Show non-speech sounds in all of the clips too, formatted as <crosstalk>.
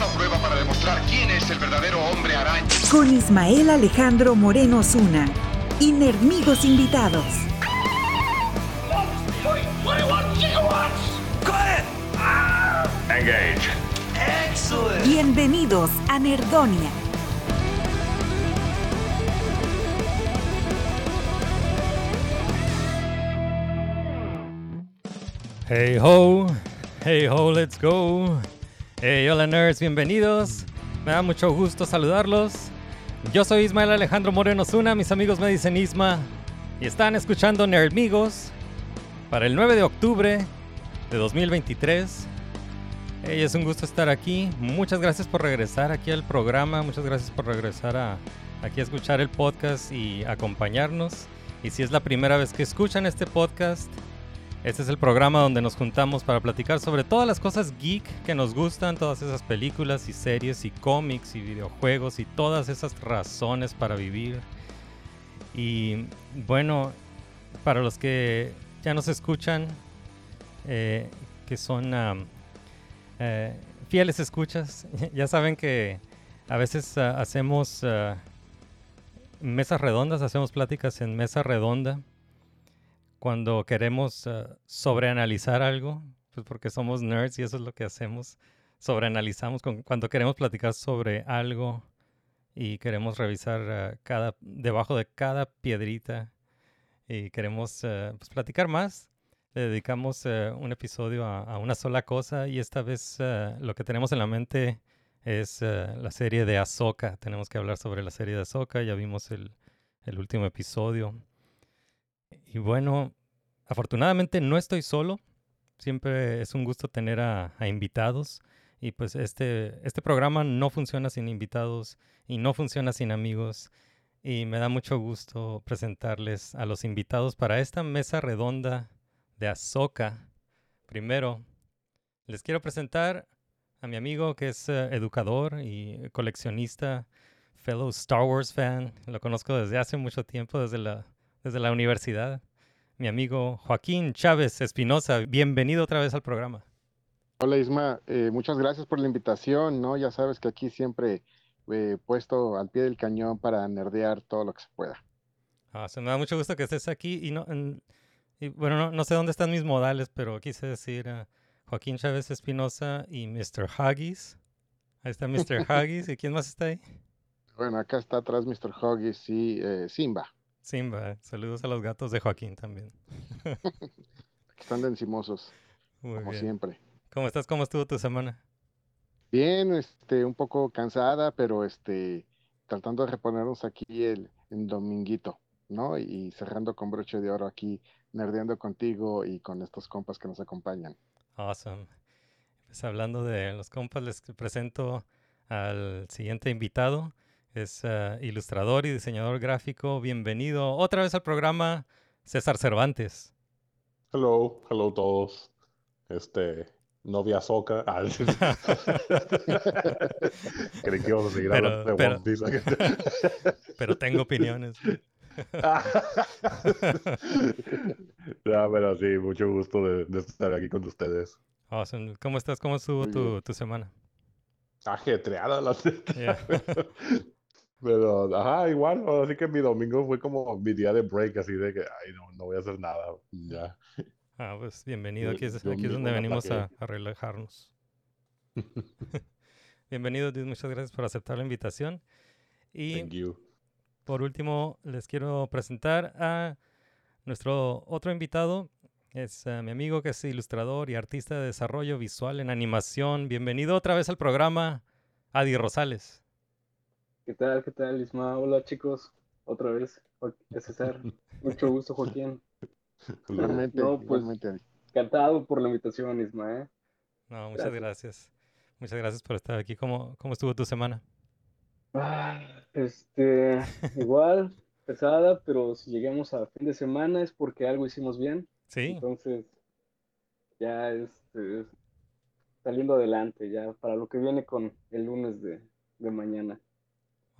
Una prueba para demostrar quién es el verdadero hombre araña. Con Ismael Alejandro Moreno Zuna. Y Nerdmigos invitados. Engage. Bienvenidos a Nerdonia. Hey ho, hey ho, let's go. Hey, hola nerds, bienvenidos. Me da mucho gusto saludarlos. Yo soy Ismael Alejandro Moreno Zuna, mis amigos me dicen Isma. Y están escuchando Nerdmigos para el 9 de octubre de 2023. Hey, es un gusto estar aquí. Muchas gracias por regresar aquí al programa. Muchas gracias por regresar a, aquí a escuchar el podcast y acompañarnos. Y si es la primera vez que escuchan este podcast, este es el programa donde nos juntamos para platicar sobre todas las cosas geek que nos gustan, todas esas películas y series y cómics y videojuegos y todas esas razones para vivir. Y bueno, para los que ya nos escuchan, eh, que son eh, fieles escuchas, <laughs> ya saben que a veces ah, hacemos ah, mesas redondas, hacemos pláticas en mesa redonda cuando queremos eh, sobreanalizar algo, pues porque somos nerds y eso es lo que hacemos, sobreanalizamos con- cuando queremos platicar sobre algo y queremos revisar eh, cada debajo de cada piedrita y queremos eh, pues, platicar más. Le dedicamos eh, un episodio a, a una sola cosa y esta vez lo que tenemos en la mente es la serie de Ahsoka. Tenemos que hablar sobre la serie de Ahsoka. Ya vimos el, el último episodio. Y bueno, afortunadamente no estoy solo. Siempre es un gusto tener a, a invitados. Y pues este, este programa no funciona sin invitados y no funciona sin amigos. Y me da mucho gusto presentarles a los invitados para esta mesa redonda de Azoka. Primero, les quiero presentar a mi amigo que es eh, educador y coleccionista, fellow Star Wars fan. Lo conozco desde hace mucho tiempo, desde la, desde la universidad. Mi amigo Joaquín Chávez Espinosa, bienvenido otra vez al programa. Hola Isma, eh, muchas gracias por la invitación, ¿no? Ya sabes que aquí siempre eh, puesto al pie del cañón para nerdear todo lo que se pueda. Ah, se me da mucho gusto que estés aquí y no, en- y bueno, no, no sé dónde están mis modales, pero quise decir a Joaquín Chávez Espinosa y Mr. Huggies. Ahí está Mr. Huggies. <laughs> ¿Y quién más está ahí? Bueno, acá está atrás Mr. Huggies y eh, Simba, Simba. Saludos a los gatos de Joaquín también. <laughs> están de encimosos, Muy como bien. siempre. ¿Cómo estás? ¿Cómo estuvo tu semana? Bien, este, un poco cansada, pero este, tratando de reponernos aquí el, el dominguito, ¿no? Y cerrando con broche de oro aquí, nerdeando contigo y con estos compas que nos acompañan. Awesome. Pues hablando de los compas, les presento al siguiente invitado. Es eh, ilustrador y diseñador gráfico. Bienvenido otra vez al programa, César Cervantes. Hello, hello todos. Este, novia Soca. Ah, <laughs> Creí que íbamos a seguir hablando de pero-. <laughs> Pero tengo opiniones. <laughs> Ya, pero sí, mucho gusto de, de estar aquí con ustedes. Awesome. ¿Cómo estás? ¿Cómo estuvo tu, tu semana? Ajetreada la Yeah. Pero, ajá, igual, así que mi domingo fue como mi día de break, así de que, ay, no, no voy a hacer nada, ya. Ah, pues bienvenido. Aquí es, aquí es donde venimos a, a relajarnos. <laughs> <laughs> Bienvenido, dude. Muchas gracias por aceptar la invitación. Y Thank you. Por último, les quiero presentar a nuestro otro invitado. Es eh, mi amigo que es ilustrador y artista de desarrollo visual en animación. Bienvenido otra vez al programa, Adi Rosales. ¿Qué tal? ¿Qué tal, Isma? Hola, chicos. Otra vez, César. <laughs> Mucho gusto, Joaquín. Igualmente, No, pues-. Encantado por la invitación, Isma, ¿eh? No, muchas Gracias. gracias. Muchas gracias por estar aquí. ¿Cómo, cómo estuvo tu semana? Ah, este, igual, <laughs> pesada, pero si llegamos a fin de semana es porque algo hicimos bien. Sí, Entonces, ya este, saliendo adelante, ya para lo que viene con el lunes de, de mañana.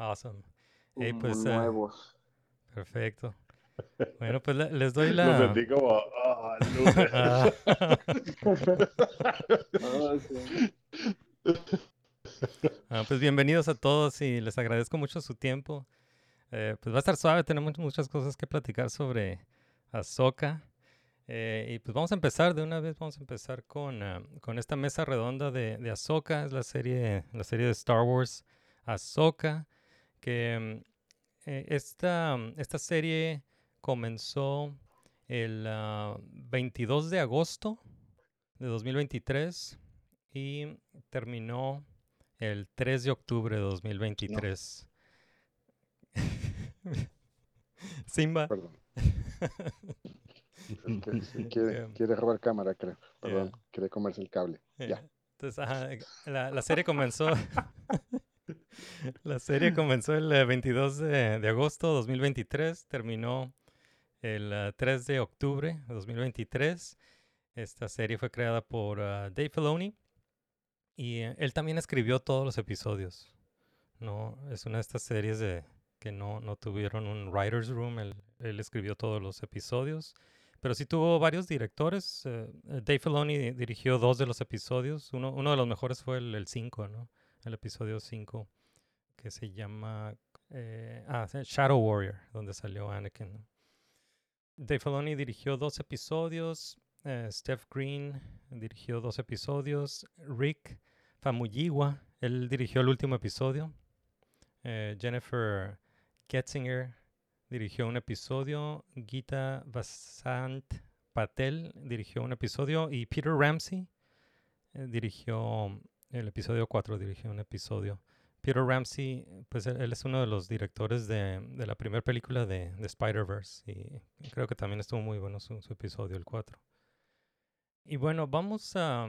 Awesome. Hey, pues, eh, nuevos. Perfecto. Bueno, pues le- les doy Lo la... sentí como, ah, lunes. <laughs> Ah, Ah, <laughs> sí. ah, pues bienvenidos a todos y les agradezco mucho su tiempo. Eh, pues va a estar suave, tenemos muchas cosas que platicar sobre Ahsoka. Eh, y pues vamos a empezar de una vez, vamos a empezar con, ah, con esta mesa redonda de, de Ahsoka, es la serie, la serie de Star Wars Ahsoka, que eh, esta, esta serie comenzó el ah, 22 de agosto de 2023 y terminó el 3 de octubre de 2023. <laughs> Simba. Perdón. Es que sí, quiere, Yeah. quiere robar cámara, creo. Perdón, Yeah. quiere comerse el cable. Ya. Eh, Entonces, ajá, la, la serie comenzó. <laughs> <laughs> la serie comenzó el eh, 22 de, de agosto de 2023, terminó el eh, 3 de octubre de 2023. Esta serie fue creada por ah, Dave Filoni y eh, él también escribió todos los episodios. No, es una de estas series de que no, no tuvieron un writer's room. Él, él escribió todos los episodios. Pero sí tuvo varios directores. eh, eh, Dave Filoni di- dirigió dos de los episodios. Uno, uno de los mejores fue el 5, ¿no? El episodio 5, que se llama eh, ah, Shadow Warrior, donde salió Anakin. Dave Filoni dirigió dos episodios. eh, Steph Green dirigió dos episodios. Rick Famuyiwa, él dirigió el último episodio. eh, Jennifer Getzinger dirigió un episodio. Gita Vasant Patel dirigió un episodio. Y Peter Ramsey dirigió el episodio 4, dirigió un episodio. Peter Ramsey, pues él, es uno de los directores de, de la primera película de, de Spider-Verse. Y creo que también estuvo muy bueno su, episodio, el 4. Y bueno, vamos a,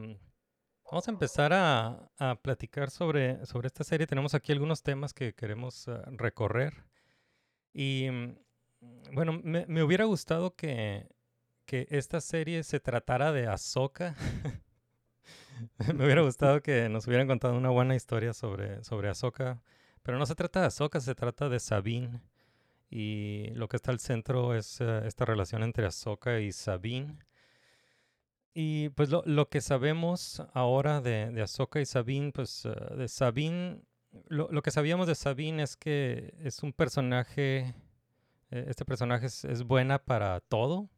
vamos a empezar a, a platicar sobre, sobre esta serie. Tenemos aquí algunos temas que queremos ah, recorrer. Y mm, bueno, me, me hubiera gustado que, que esta serie se tratara de Ahsoka. <laughs> <laughs> me hubiera gustado que nos hubieran contado una buena historia sobre, sobre Ahsoka. Pero no se trata de Ahsoka, se trata de Sabine. Y lo que está al centro es eh, esta relación entre Ahsoka y Sabine. Y pues lo, lo que sabemos ahora de, de Ahsoka y Sabine, pues eh, de Sabine, lo, lo que sabíamos de Sabine es que es un personaje, eh, este personaje es, es buena para todo.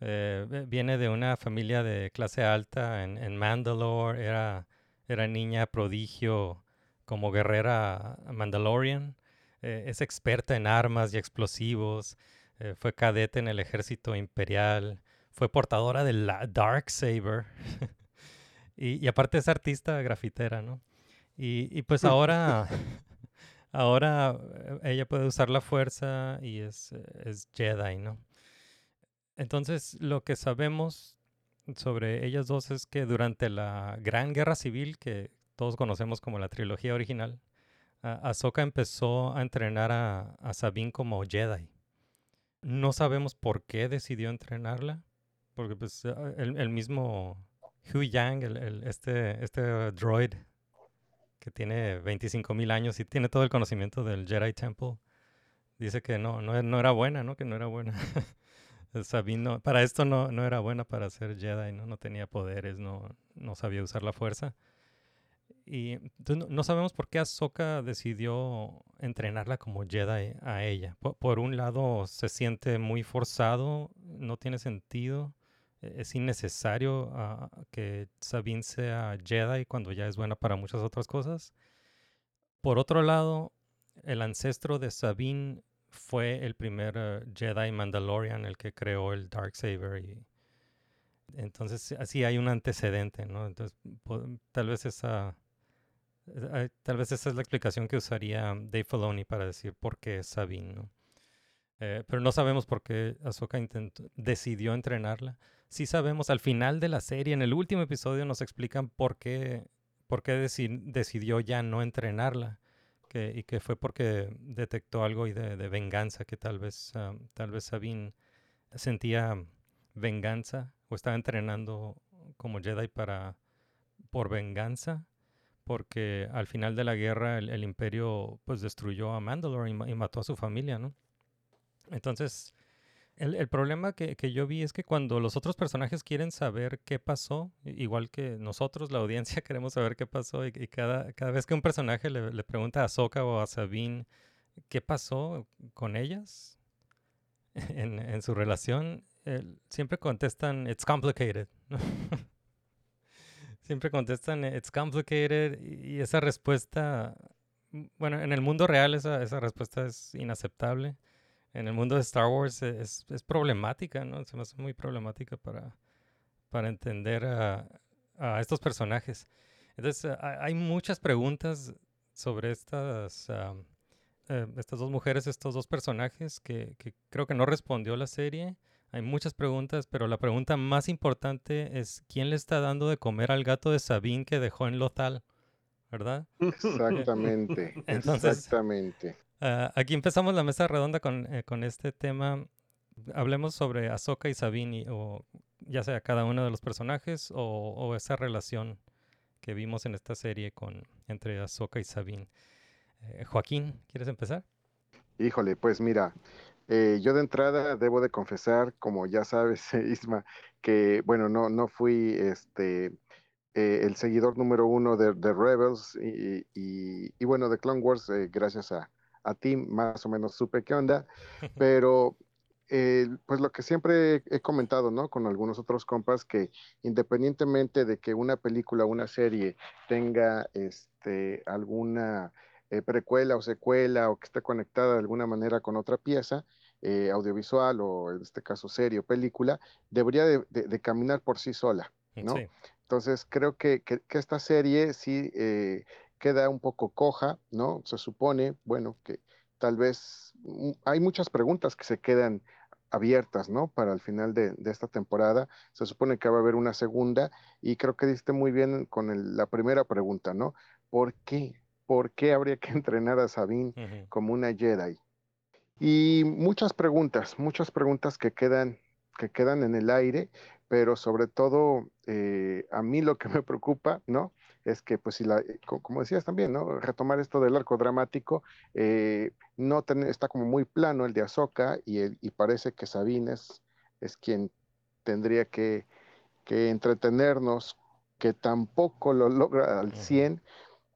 Eh, viene de una familia de clase alta en, en Mandalore, era, era niña prodigio como guerrera Mandalorian. Eh, es experta en armas y explosivos. eh, fue cadete en el ejército imperial. Fue portadora del Dark Saber. <laughs> y, y aparte es artista grafitera, ¿no? Y, y pues ahora, <laughs> ahora eh, ella puede usar la fuerza y es, es Jedi, ¿no? Entonces, lo que sabemos sobre ellas dos es que durante la Gran Guerra Civil, que todos conocemos como la trilogía original, Ahsoka empezó a entrenar a, Sabine como Jedi. No sabemos por qué decidió entrenarla, porque pues eh, el, el mismo Hu Yang, el, este, este droid que tiene 25.000 años y tiene todo el conocimiento del Jedi Temple, dice que no, no, no era buena, ¿no? Que no era buena. <laughs> Sabine no- para esto no, no era buena para ser Jedi, ¿no? No tenía poderes, no, no sabía usar la fuerza. Y entonces no, sabemos por qué Ahsoka decidió entrenarla como Jedi a ella. Po- Por, un lado, se siente muy forzado, no tiene sentido, e- es innecesario ah, que Sabine sea Jedi cuando ya es buena para muchas otras cosas. Por otro lado, el ancestro de Sabine fue el primer eh, Jedi Mandalorian, el que creó el Darksaber y entonces así hay un antecedente, ¿no? Entonces tal vez esa eh, eh, tal vez esa es la explicación que usaría Dave Filoni para decir por qué Sabine, ¿no? Pero no sabemos por qué Ahsoka decidió entrenarla. Sí sabemos, al final de la serie, en el último episodio, nos explican por qué, por qué deci- decidió ya no entrenarla. Y que fue porque detectó algo y de, venganza, que tal vez, ah, tal vez Sabine sentía venganza o estaba entrenando como Jedi para por venganza, porque al final de la guerra el, imperio pues destruyó a Mandalore y, ma- y mató a su familia, ¿no? Entonces, el, problema que, que yo vi es que cuando los otros personajes quieren saber qué pasó, igual que nosotros, la audiencia, <laughs> queremos saber qué pasó, y, cada, cada vez que un personaje le, pregunta a Ahsoka o a Sabine qué pasó con ellas <laughs> en, en su relación, el- siempre contestan, it's complicated. <laughs> siempre contestan, it's complicated, y esa respuesta, bueno, en el mundo real esa, esa respuesta es inaceptable en el mundo de Star Wars e- es, es problemática, ¿no? Se me hace muy problemática para, para entender a, a estos personajes. Entonces, eh, ha- hay muchas preguntas sobre estas, eh, estas dos mujeres, estos dos personajes que, que creo que no respondió la serie. Hay muchas preguntas, pero la pregunta más importante es ¿quién le está dando de comer al gato de Sabine que dejó en Lothal? ¿Verdad? <laughs> Exactamente, Entonces- exactamente. Ah, aquí empezamos la mesa redonda con, eh, con este tema. Hablemos sobre Ahsoka y Sabine, y- o ya sea cada uno de los personajes o, esa relación que vimos en esta serie con entre Ahsoka y Sabine. Eh, Joaquín, ¿quieres empezar? Híjole, pues mira, eh, yo de entrada debo de confesar, como ya sabes, <laughs> Isma, que bueno, no, no fui este el seguidor número uno de, Rebels y, y- bueno, de Clone Wars, gracias a, a ti, más o menos supe qué onda, <laughs> pero eh, pues lo que siempre he comentado, ¿no? Con algunos otros compas, que independientemente de que una película o una serie tenga este, alguna eh, precuela o secuela o que esté conectada de alguna manera con otra pieza eh, audiovisual o en este caso serie o película, debería de, de- de caminar por sí sola, ¿no? Sí. Entonces creo que, que- que esta serie sí queda un poco coja, ¿no? Se supone, bueno, que tal vez mm, hay muchas preguntas que se quedan abiertas, ¿no? Para el final de, de esta temporada. Se supone que va a haber una segunda y creo que diste muy bien con el- la primera pregunta, ¿no? ¿Por qué? ¿Por qué habría que <laughs> entrenar a Sabine como una Jedi? Y muchas preguntas, muchas preguntas que quedan, que quedan en el aire, pero sobre todo eh, a mí lo que me preocupa, ¿no? Es que, pues, si la, eh, co- como decías también, ¿no? Retomar esto del arco dramático, eh, no ten- está como muy plano el de Ahsoka y, el, y parece que Sabine es, quien tendría que, que entretenernos, que tampoco lo logra al Ujú. 100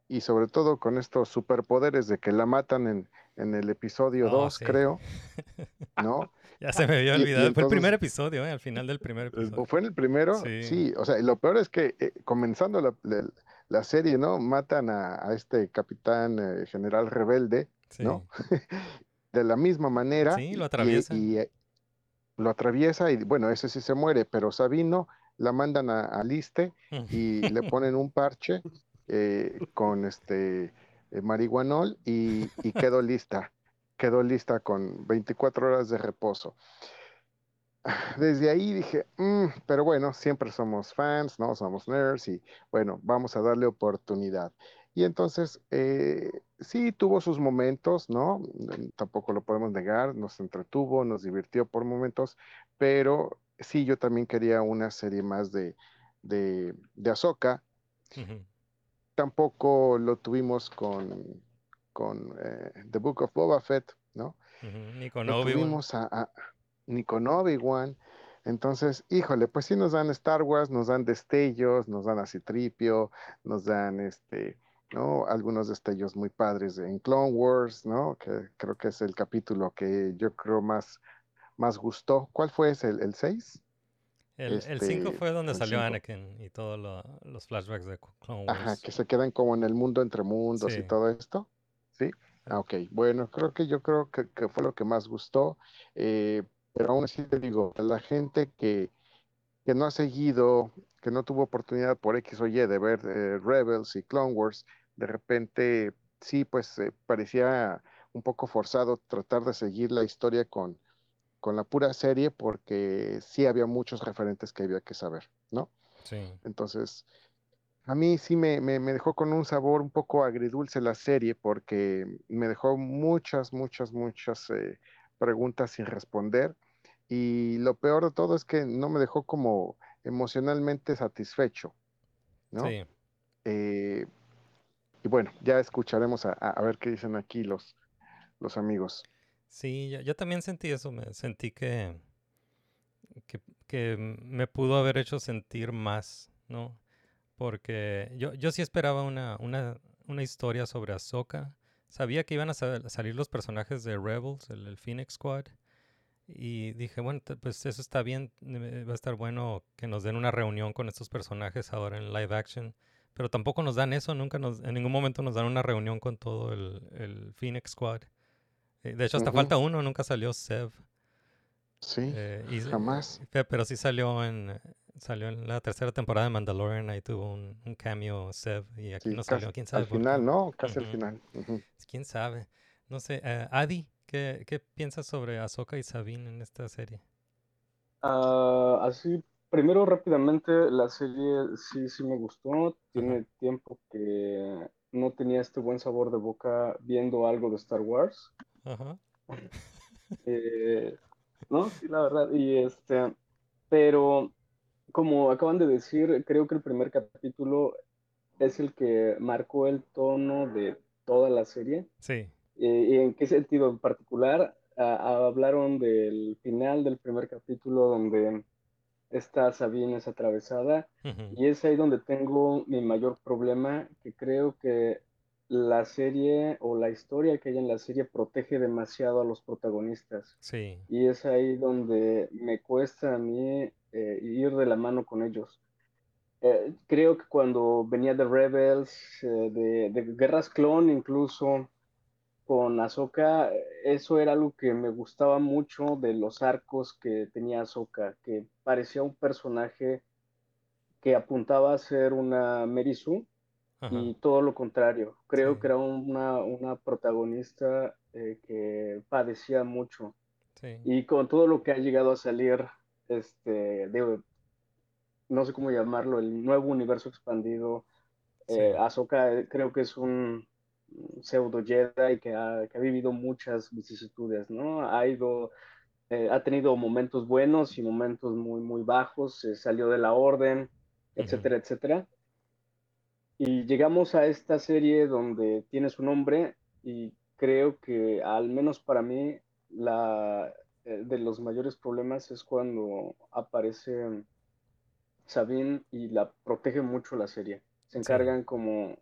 y sobre todo con estos superpoderes de que la matan en, en el episodio Oh, 2, sí. creo, <laughs> ¿no? Ya se me había Y- y olvidado. Fue el primer episodio, ¿eh? Al final del primer episodio. ¿O fue en el primero? Sí. Sí, o sea, y lo peor es que eh, comenzando la, la- la serie, ¿no? Matan a, a este capitán eh, general rebelde, Sí. ¿no? <laughs> De la misma manera. Sí, lo y- atraviesa. Y, eh, lo atraviesa y bueno, ese sí se muere, pero Sabino la mandan a, a Liste y le ponen un parche eh, con este eh, marihuanol y, y quedó lista. Quedó lista con 24 horas de reposo. Desde ahí dije, "Mm", pero bueno, siempre somos fans, ¿no? Somos nerds y bueno, vamos a darle oportunidad. Y entonces, eh, sí, tuvo sus momentos, ¿no? Mm, Tampoco lo podemos negar, nos entretuvo, nos divirtió por momentos, pero sí, yo también quería una serie más de, de, de Ahsoka. Ujú. Tampoco lo tuvimos con, con eh, The Book of Boba Fett, ¿no? Ni con Obi-Wan. tuvimos a, a- ni con Obi-Wan. Entonces, híjole, pues sí nos dan Star Wars, nos dan destellos, nos dan a Citripio, nos dan este, ¿no? Algunos destellos muy padres en Clone Wars, ¿no? Que creo que es el capítulo que yo creo más, más gustó. ¿Cuál fue ese? ¿El, el 6? El 5 Este, fue donde salió cinco. Anakin y todos los flashbacks de Clone Wars. Ajá, que se quedan como en el mundo entre mundos y todo esto. ¿Sí? Ah, ok, bueno, creo que yo creo que, que fue lo que más gustó. eh, pero aún así te digo, a la gente que, que no ha seguido, que no tuvo oportunidad por X o Y de ver eh, Rebels y Clone Wars, de repente sí, pues eh, parecía un poco forzado tratar de seguir la historia con, con la pura serie porque sí había muchos referentes que había que saber, ¿no? Sí. Entonces, A mí sí me, me, me dejó con un sabor un poco agridulce la serie porque me dejó muchas, muchas, muchas eh, preguntas sin responder. Y lo peor de todo es que no me dejó como emocionalmente satisfecho, ¿no? Sí. Eh, y bueno, ya escucharemos a, a- ver qué dicen aquí los, los amigos. Sí, yo, yo también sentí eso, me sentí que, que, que me pudo haber hecho sentir más, ¿no? Porque yo, yo sí esperaba una, una, una historia sobre Ahsoka. Sabía que iban a sa- salir los personajes de Rebels, el, el Phoenix Squad. Y dije, bueno, pues eso está bien, eh, va a estar bueno que nos den una reunión con estos personajes ahora en live action. Pero tampoco nos dan eso, nunca nos, en ningún momento nos dan una reunión con todo el, el Phoenix Squad. Eh, De hecho, hasta falta uno, nunca salió Sev. Sí, Eh, y- jamás. pe- pero sí salió en salió en la tercera temporada de Mandalorian, ahí tuvo un, un cameo Sev y aquí Sí, no casi salió, quién sabe al final, ¿no? Casi al Ujú. final. Ujú. Quién sabe. No sé, eh, Adi, ¿qué, qué piensas sobre Ahsoka y Sabine en esta serie? Ah, así, primero rápidamente, la serie sí, sí me gustó. Tiene tiempo que no tenía este buen sabor de boca viendo algo de Star Wars. Ajá. Eh, no, sí, la verdad. Y este, pero como acaban de decir, creo que el primer capítulo es el que marcó el tono de toda la serie. Sí. Eh, ¿y en qué sentido en particular? Ah, hablaron del final del primer capítulo donde esta Sabine es atravesada y es ahí donde tengo mi mayor problema, que creo que la serie o la historia que hay en la serie protege demasiado a los protagonistas Sí. y es ahí donde me cuesta a mí eh, ir de la mano con ellos. Eh, creo que cuando venía de Rebels, eh, de, de Guerras Clon incluso, con Ahsoka, eso era algo que me gustaba mucho de los arcos que tenía Ahsoka, que parecía un personaje que apuntaba a ser una Mary Sue Ajá. y todo lo contrario. Creo Sí. que era una, una protagonista eh, que padecía mucho. Sí. Y con todo lo que ha llegado a salir, este, de, no sé cómo llamarlo, el nuevo universo expandido, eh, Sí. Ahsoka eh, creo que es un pseudo Jedi que ha, que ha vivido muchas vicisitudes, ¿no? Ha ido, eh, ha tenido momentos buenos y momentos muy, muy bajos, salió de la orden, etcétera, etcétera. Y llegamos a esta serie donde tiene su nombre y creo que al menos para mí la eh, de los mayores problemas es cuando aparece Sabine y la protege mucho la serie. Se encargan como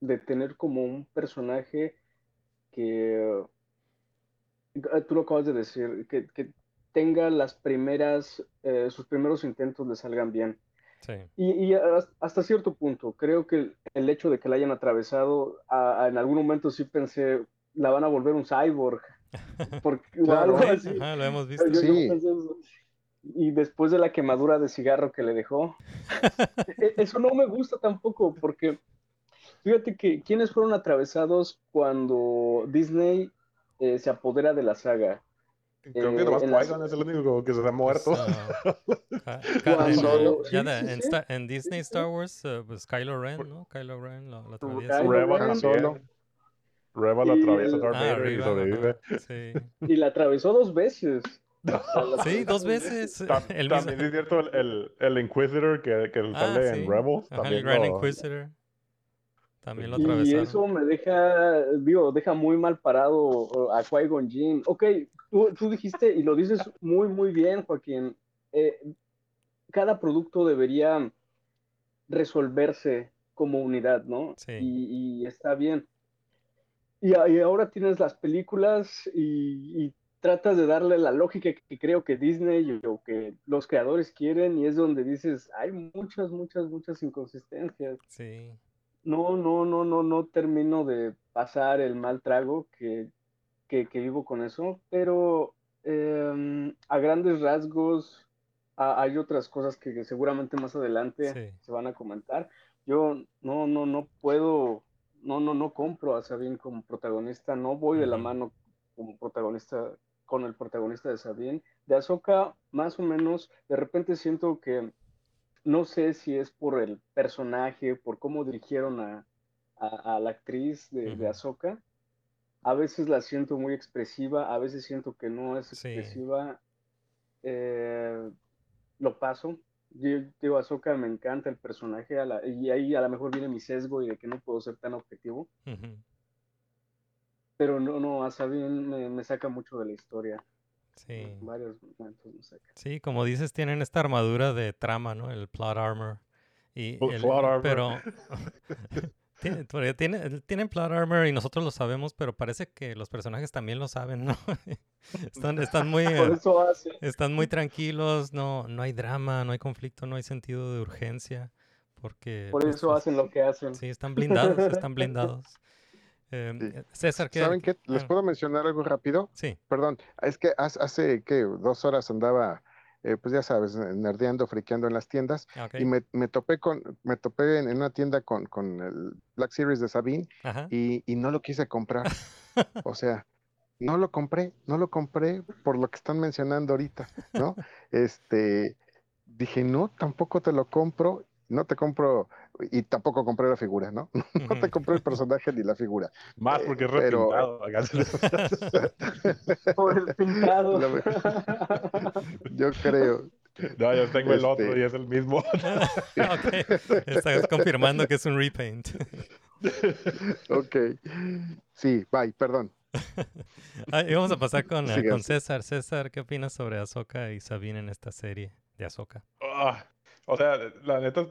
de tener como un personaje que eh, tú lo acabas de decir, que, que tenga las primeras, eh, sus primeros intentos le salgan bien. Sí. Y, y has- hasta cierto punto, creo que el, hecho de que la hayan atravesado, a- a- en algún momento sí pensé, la van a volver un cyborg. <laughs> Porque, o algo así. Ajá, lo hemos visto. yo- yo Sí. pensé eso. Y después de la quemadura de cigarro que le dejó, <laughs> e- eso no me gusta tampoco, porque fíjate que quienes fueron atravesados cuando Disney eh, se apodera de la saga. Creo que Eh, nomás Qui-Gon es el único que se ha muerto. En, Disney Star Wars, eh, pues Kylo Ren, ¿no? Kylo Ren lo, lo atraviesa. Ren. también. Rebel Y atraviesa el- Darth Ah, Vader y sobrevive. Sí. Y la atravesó dos veces. <laughs> La Sí, dos veces. El mismo- también es cierto el, el, el Inquisitor que, que Ah, sale sí. en Rebels. Ajá, el también Grand lo- Inquisitor. También lo Y atravesaron. eso me deja, digo, deja muy mal parado a Qui-Gon Jinn. Ok, tú, tú dijiste, y lo dices muy, muy bien, Joaquín, eh, cada producto debería resolverse como unidad, ¿no? Sí. Y, y está bien. Y ahora tienes las películas y, y tratas de darle la lógica que creo que Disney o que los creadores quieren y es donde dices, hay muchas, muchas, muchas inconsistencias Sí. no, no, no, no, no termino de pasar el mal trago que, que, que vivo con eso, pero em, a grandes rasgos a- hay otras cosas que seguramente más adelante Sí. se van a comentar. Yo no, no, no puedo, no, no, no compro a Sabine como protagonista, no voy de la mano como protagonista con el protagonista de Sabine. De Ahsoka, más o menos, de repente siento que no sé si es por el personaje, por cómo dirigieron a, a- a la actriz de, de Ujú. Ahsoka. A veces la siento muy expresiva, a veces siento que no es Sí. expresiva. Eh, lo paso. Yo digo, Ahsoka me encanta el personaje, a la- y ahí a lo mejor viene mi sesgo y de que no puedo ser tan objetivo. Ujú. Pero no, no, a Sabine me, me saca mucho de la historia. Sí. En varios momentos me saca. Sí, como dices, tienen esta armadura de trama, ¿no? El plot armor. Y el- plot armor. Pero <laughs> <laughs> tiene- porque tiene- tienen plot armor y nosotros lo sabemos, pero parece que los personajes también lo saben, ¿no? <laughs> Están, están muy, están muy tranquilos, no, no hay drama, no hay conflicto, no hay sentido de urgencia, porque Por pues, eso pues, hacen lo que hacen. sí, están blindados, <laughs> están blindados. Em, Sí. eh, César, ¿qué? ¿Saben qué? ¿Les ah, puedo mencionar algo rápido? Sí, Perdón, es que hace, hace ¿qué? dos horas andaba, eh, pues ya sabes, nerdeando, friqueando en las tiendas y me, me topé con, me topé en, una tienda con, con el Black Series de Sabine y, y no lo quise comprar. <laughs> O sea, no lo compré, no lo compré por lo que están mencionando ahorita, ¿no? Este, dije, no, tampoco te lo compro, no te compro, y tampoco compré la figura, ¿no? <laughs> No te compré el <laughs> personaje ni la figura. Más Eh, porque es pero- repintado. <laughs> Por el pintado. Yo creo. no, yo tengo el otro Este- y es el mismo. Ok, Estás confirmando que es un repaint. Ok. Sí, bye, perdón. Y vamos a pasar con, eh, con. César. César, ¿qué opinas sobre Ahsoka y Sabine en esta serie de Ahsoka? Ah, o sea, la neta,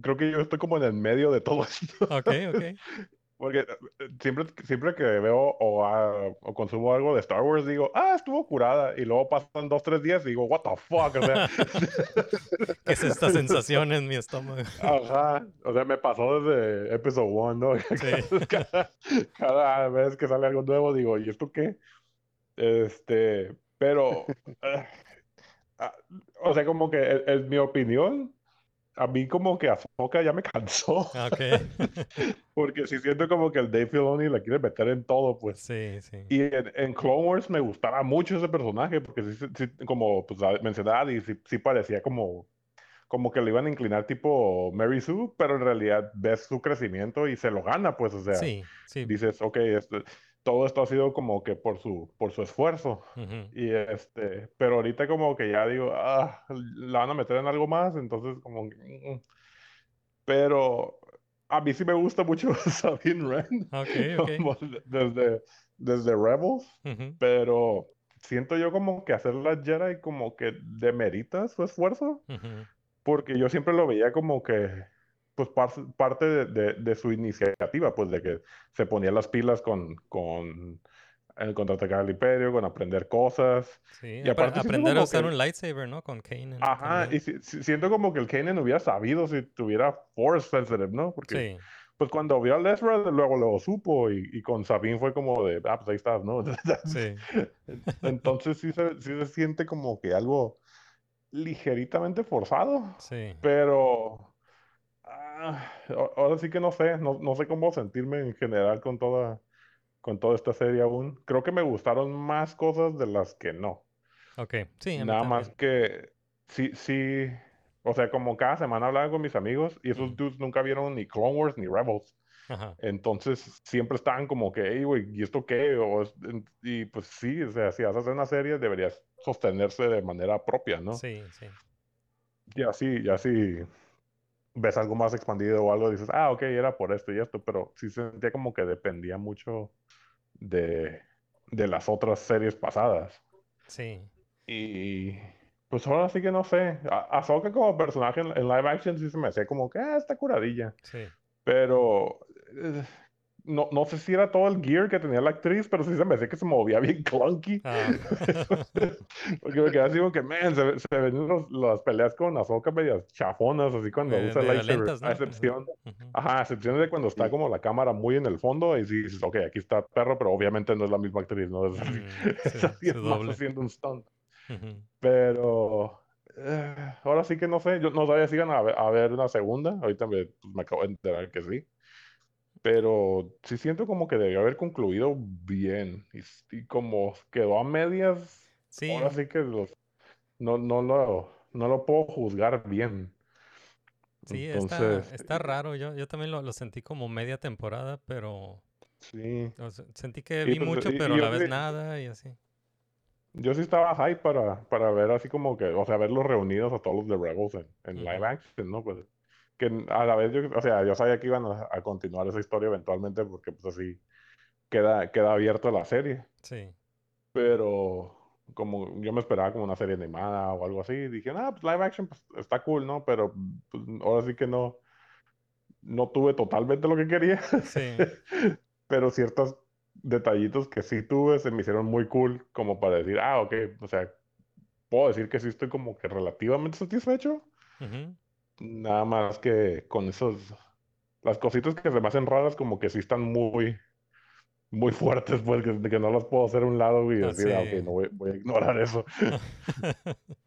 creo que yo estoy como en el medio de todo esto. Ok, ok. <laughs> Porque eh, siempre, siempre que veo o, ah, o consumo algo de Star Wars, digo, ah, estuvo curada. Y luego pasan dos, tres días y digo, what the fuck. O sea, <laughs> ¿Qué es esta sensación en mi estómago? ajá. O sea, me pasó desde Episode 1, ¿no? Sí. <laughs> Cada, cada vez que sale algo nuevo, digo, ¿y esto qué? Este, pero, ah, o sea, como que en, mi opinión, a mí como que Ahsoka ya me <laughs> cansó. Ah, Ok. <laughs> Porque sí siento como que el Dave Filoni la quiere meter en todo, pues. Sí, sí. Y en, en Clone Wars me gustaba mucho ese personaje, porque sí, sí, como pues, mencionaba, y sí, sí parecía como, como que le iban a inclinar tipo Mary Sue, pero en realidad ves su crecimiento y se lo gana, pues, o sea, Sí, sí. dices, ok, este, todo esto ha sido como que por su, por su esfuerzo. Ujú. Y este, pero ahorita como que ya digo, ah, la van a meter en algo más, entonces como que, mm. Pero a mí sí me gusta mucho <laughs> Sabine Wren, Ok, ok. como de- desde, desde Rebels, Ujú. pero siento yo como que hacer la Jedi como que demerita su esfuerzo, Ujú. porque yo siempre lo veía como que, pues par- parte de, de- de su iniciativa, pues de que se ponía las pilas con, con el contraatacar al Imperio, con aprender cosas. Sí, Y aparte aprender a usar que- un lightsaber, ¿no? Con Kanan Ajá, y si- si- siento como que el Kanan hubiera sabido si tuviera Force Sensitive, ¿no? Porque Sí, pues cuando vio a Ezra, luego lo supo y, y con Sabine fue como de, ah, pues ahí estás, ¿no? <laughs> sí. Entonces sí se, sí se siente como que algo ligeritamente forzado, Sí. pero ah, ahora sí que no sé, no, no sé cómo sentirme en general con toda, con toda esta serie aún. Creo que me gustaron más cosas de las que no. Ok, sí, a mí Nada más que sí, sí, o sea, como cada semana hablaba con mis amigos y esos dudes nunca vieron ni Clone Wars ni Rebels. Ajá. Entonces siempre estaban como que, hey, güey, ¿y esto qué? O y pues sí, o sea, si hacer una serie deberías sostenerse de manera propia, ¿no? Sí, sí. Y así, y así ves algo más expandido o algo, dices, ah, ok, era por esto y esto, pero sí sentía como que dependía mucho de, de las otras series pasadas. Sí. Y pues ahora sí que no sé. A Ahsoka como personaje en, en live action sí se me hacía como que, ah, está curadilla. Sí. Pero eh, no, no sé si era todo el gear que tenía la actriz, pero sí se me hacía que se movía bien clunky. Ah. <laughs> Porque me quedé así como que, man, se, se ven los- las peleas con Ahsoka medias chafonas, así cuando Eh, usa medio lightsaber. lentas, A ¿no? excepción, Ujú. ajá, a excepción de cuando está Sí. como la cámara muy en el fondo y sí dices, ok, aquí está perro, pero obviamente no es la misma actriz, ¿no? Es, Mm, <laughs> es sí, alguien su más haciendo un stunt. Ujú. Pero eh, ahora sí que no sé, yo no sabía si iban a ver, a ver una segunda, ahorita me, pues, me acabo de enterar que sí, pero sí siento como que debió haber concluido bien y, como quedó a medias, Sí. ahora sí que los, no, no lo, no lo puedo juzgar bien. Sí, Entonces, está, está raro. Yo, yo también lo, lo sentí como media temporada, pero sí. o sea, sentí que vi pues, mucho, pero a la vez sí- nada y así. Yo sí estaba hype para, para ver así como que, o sea, verlos reunidos a todos los de Rebels en, en live action, ¿no? Pues que a la vez yo, o sea, yo sabía que iban a, a continuar esa historia eventualmente porque pues así queda, queda abierto la serie. Sí. Pero como yo me esperaba como una serie animada o algo así, dije, ah, pues live action pues, está cool, ¿no? Pero pues, ahora sí que no, no tuve totalmente lo que quería. Sí. <laughs> Pero ciertos detallitos que sí tuve se me hicieron muy cool como para decir, ah, ok, o sea, puedo decir que sí estoy como que relativamente satisfecho. Ujú. Nada más que con esos, las cositas que se me hacen raras como que sí están muy, muy fuertes, pues que, que no las puedo hacer a un lado y Ah, decir, ah, sí. ok, no voy, voy a ignorar eso. <laughs>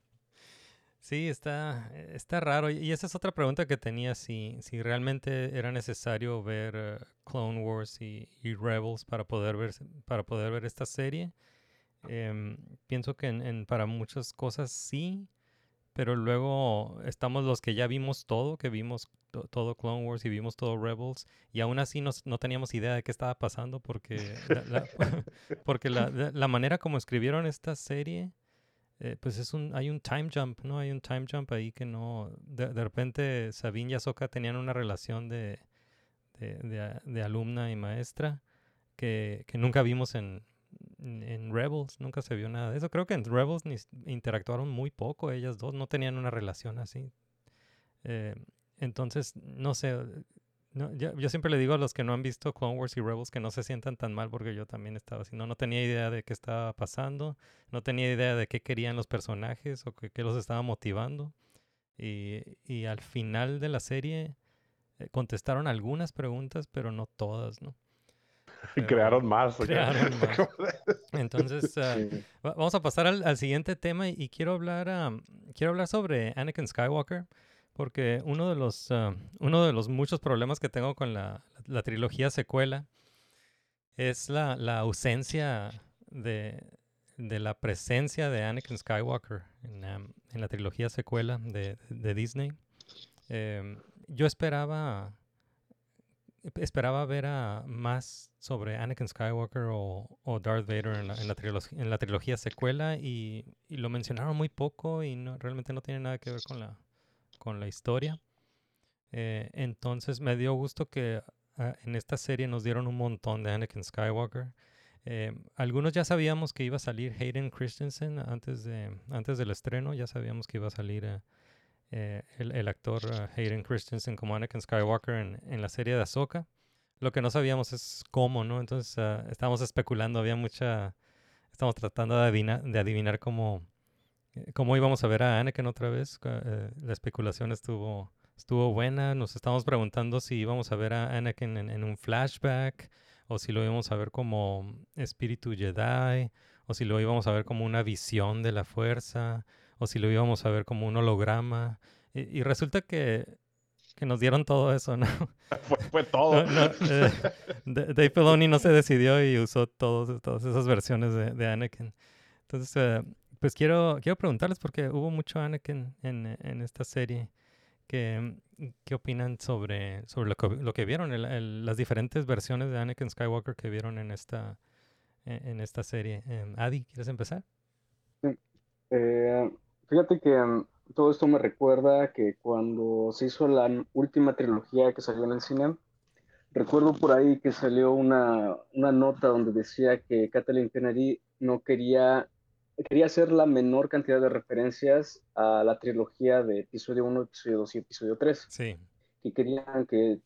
Sí, está, está raro. Y esa es otra pregunta que tenía, si, si realmente era necesario ver eh, Clone Wars y, y Rebels para poder ver, para poder ver esta serie. Em, pienso que en, en- para muchas cosas sí, pero luego estamos los que ya vimos todo, que vimos to- todo Clone Wars y vimos todo Rebels, y aún así nos- no teníamos idea de qué estaba pasando porque la, <laughs> porque la, la- manera como escribieron esta serie eh, pues es un, hay un time jump, ¿no? Hay un time jump ahí que no, de, de repente Sabine y Ahsoka tenían una relación de, de, de alumna y maestra que, que nunca vimos en, en Rebels, nunca se vio nada de eso. Creo que en Rebels interactuaron muy poco, ellas dos no tenían una relación así. Eh, entonces, no sé, yo, siempre le digo a los que no han visto Clone Wars y Rebels que no se sientan tan mal porque yo también estaba así, no, no tenía idea de qué estaba pasando no tenía idea de qué querían los personajes o qué, los estaba motivando. Y, y al final de la serie eh, contestaron algunas preguntas, pero no todas, ¿no? <laughs> Pero crearon más. crearon. <laughs> Entonces, ah, Sí. vamos a pasar al, al siguiente tema y, quiero hablar, am, quiero hablar sobre Anakin Skywalker, porque uno de los, ah, uno de los muchos problemas que tengo con la, la trilogía secuela es la, la ausencia de, de la presencia de Anakin Skywalker en, la trilogía secuela de, de Disney. Em, yo esperaba esperaba ver a más sobre Anakin Skywalker o, o Darth Vader en la, en la, en la trilogía secuela y, y lo mencionaron muy poco y no, realmente no tiene nada que ver con la, con la historia. Eh, entonces me dio gusto que ah, en esta serie nos dieron un montón de Anakin Skywalker. Eh, algunos ya sabíamos que iba a salir Hayden Christensen antes, de, antes del estreno, ya sabíamos que iba a salir eh, el, actor eh, Hayden Christensen como Anakin Skywalker en, la serie de Ahsoka. Lo que no sabíamos es cómo, ¿no? Entonces ah, estábamos especulando, había mucha... Estamos tratando de adivinar, de adivinar cómo, eh, cómo íbamos a ver a Anakin otra vez. eh, la especulación estuvo, estuvo buena. Nos estábamos preguntando si íbamos a ver a Anakin en, en un flashback o si lo íbamos a ver como espíritu Jedi o si lo íbamos a ver como una visión de la fuerza o si lo íbamos a ver como un holograma. Y, y resulta que, que nos dieron todo eso, ¿no? <laughs> Fue, fue todo. No, no, eh, Dave Filoni no se decidió y usó todos, todas esas versiones de, de Anakin. Entonces, eh, pues quiero, quiero preguntarles porque hubo mucho Anakin en, en esta serie. Que, ¿Qué opinan sobre, sobre lo, que, lo que vieron, el- el- las diferentes versiones de Anakin Skywalker que vieron en esta, en, en esta serie? Em, Adi, ¿quieres empezar? Eh, fíjate que mm, todo esto me recuerda que cuando se hizo la última trilogía que salió en el cine, recuerdo por ahí que salió una, una nota donde decía que Kathleen Kennedy no quería, quería hacer la menor cantidad de referencias a la trilogía de episodio 1, episodio 2 y episodio 3, Sí, que querían que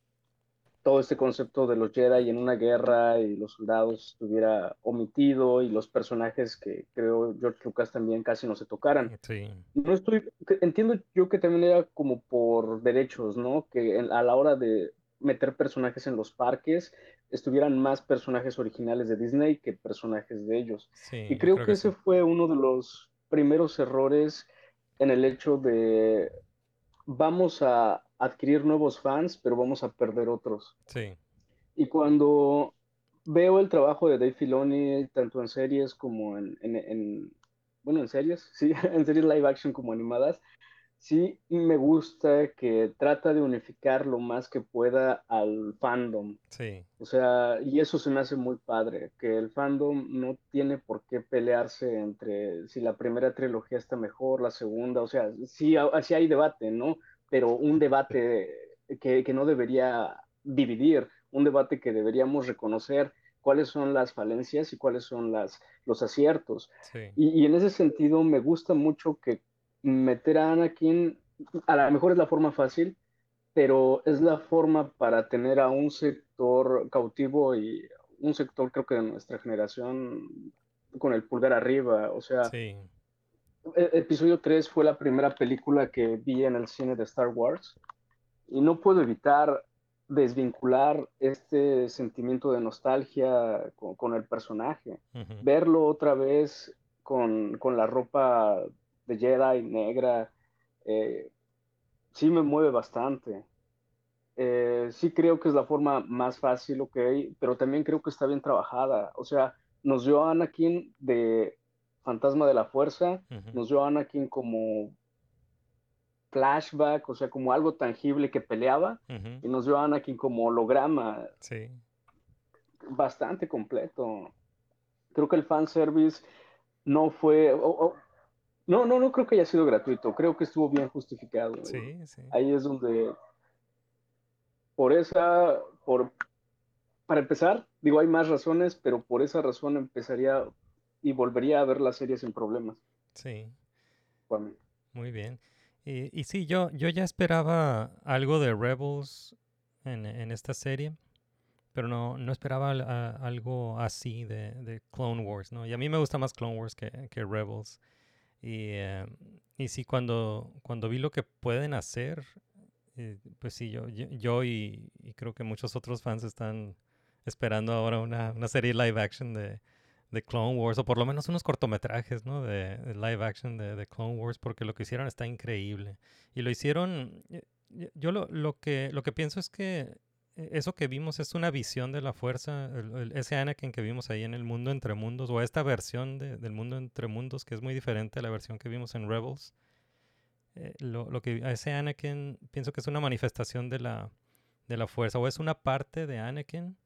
todo este concepto de los Jedi en una guerra y los soldados estuviera omitido y los personajes que creo George Lucas también casi no se tocaran. sí, No estoy, entiendo yo que también era como por derechos, ¿no? Que a la hora de meter personajes en los parques estuvieran más personajes originales de Disney que personajes de ellos. sí. Y creo que ese sí. fue uno de los primeros errores en el hecho de vamos a adquirir nuevos fans, pero vamos a perder otros. Sí, Y cuando veo el trabajo de Dave Filoni, tanto en series como en, en- en- bueno, en series, <laughs> sí, en series live action como animadas, sí me gusta que trata de unificar lo más que pueda al fandom. Sí. O sea, y eso se me hace muy padre, que el fandom no tiene por qué pelearse entre si la primera trilogía está mejor, la segunda, o sea, sí, sí hay debate, ¿no? Pero un debate que, que no debería dividir, un debate que deberíamos reconocer cuáles son las falencias y cuáles son las, los aciertos. Sí. Y, y en ese sentido me gusta mucho que meter a Anakin, a lo mejor es la forma fácil, pero es la forma para tener a un sector cautivo y un sector creo que de nuestra generación con el pulgar arriba. O sea, Sí. E- episodio 3 fue la primera película que vi en el cine de Star Wars y no puedo evitar desvincular este sentimiento de nostalgia con, con el personaje Ujú. verlo otra vez con, con la ropa de Jedi negra, eh, sí me mueve bastante. Eh, sí creo que es la forma más fácil, ok, pero también creo que está bien trabajada. O sea, nos dio a Anakin de Fantasma de la Fuerza, nos dio a Anakin como flashback, o sea, como algo tangible que peleaba, y nos dio a Anakin como holograma, Sí. bastante completo. Creo que el fanservice no fue. no, no, no creo que haya sido gratuito. Creo que estuvo bien justificado. Sí, sí. Ahí es donde. Por esa. Por, para empezar, digo, hay más razones, pero por esa razón empezaría y volvería a ver la serie sin problemas. Sí. para mí. Muy bien. Y, y sí, yo, yo ya esperaba algo de Rebels en, en esta serie, pero no, no esperaba a- algo así de, de Clone Wars, ¿no? Y a mí me gusta más Clone Wars que, que Rebels. Y, eh, y sí, cuando, cuando vi lo que pueden hacer, eh, pues sí, yo, yo, yo y, y creo que muchos otros fans están esperando ahora una, una serie live action de, de Clone Wars, o por lo menos unos cortometrajes, ¿no? De, live action de, Clone Wars, porque lo que hicieron está increíble. Y lo hicieron, eh, yo- lo, lo, que, lo que pienso es que eh, eso que vimos es una visión de la fuerza, ese Anakin que vimos ahí en el mundo entre mundos, o esta versión de- del mundo entre mundos, que es muy diferente a la versión que vimos en Rebels. Eh, lo, lo que ese Anakin pienso que es una manifestación de la, de la fuerza, o es una parte de Anakin,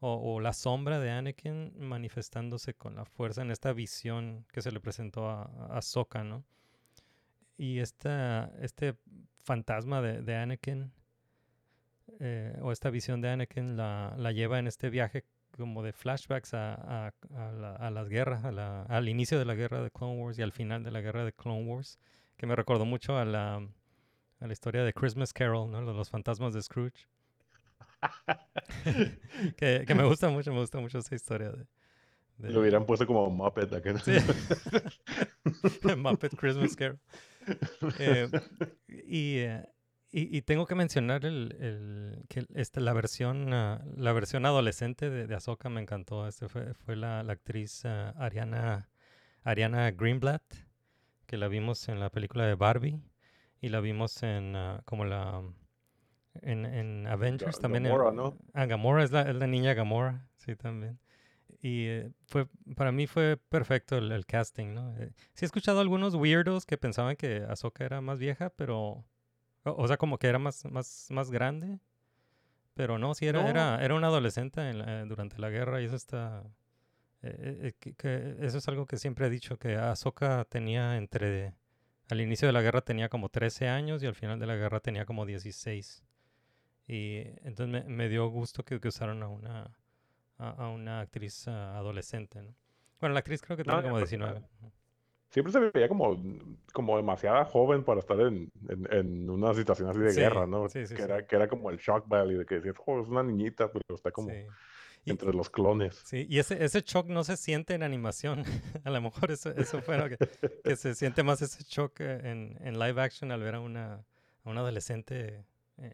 o, la sombra de Anakin manifestándose con la fuerza en esta visión que se le presentó a, a ¿no? Y esta, este fantasma de, Anakin, eh, o esta visión de Anakin, la, la lleva en este viaje como de flashbacks a, a- a la- a las guerras, al inicio de la guerra de Clone Wars y al final de la guerra de Clone Wars, que me recordó mucho a la, a la historia de Christmas Carol, ¿no? Los fantasmas de Scrooge. <laughs> que, que me gusta mucho, me gusta mucho esa historia de... de- Lo hubieran puesto como Muppet. acá, ¿no? Sí. <laughs> Muppet Christmas Carol. <laughs> Eh, y, eh, y, y tengo que mencionar el, el- que este, la versión ah, la versión adolescente de, de Ahsoka me encantó. Este fue, fue la, la actriz ah, Ariana, Ariana Greenblatt, que la vimos en la película de Barbie y la vimos en ah, como la en, en Avengers Ga- también. Gamora, ¿no? Ah, Gamora es la, es la niña Gamora, sí, también. Y eh, fue, para mí fue perfecto el, el casting, ¿no? Eh, sí he escuchado algunos weirdos que pensaban que Ahsoka era más vieja, pero... O, o sea, como que era más, más, más grande. Pero no, sí era, No. era, era una adolescente en la- durante la guerra y eso está... eh, eh, que- que eso es algo que siempre he dicho, que Ahsoka tenía entre... Al inicio de la guerra tenía como 13 años y al final de la guerra tenía como 16. Y entonces me, me dio gusto que, que usaron a una, a, a una actriz ah, adolescente, ¿no? Bueno, la actriz creo que No, tiene como pues, 19. Siempre se veía como, como demasiada joven para estar en, en, en una situación así de Sí, guerra, ¿no? sí, sí, que. Era, que era como el shock value de que decías, oh, es una niñita, pero está como. Y- entre los clones. Sí, y ese, ese shock no se siente en animación. <laughs> a lo mejor eso, eso fue lo que, que se siente más ese shock eh, en, en live action al ver a una, a una adolescente en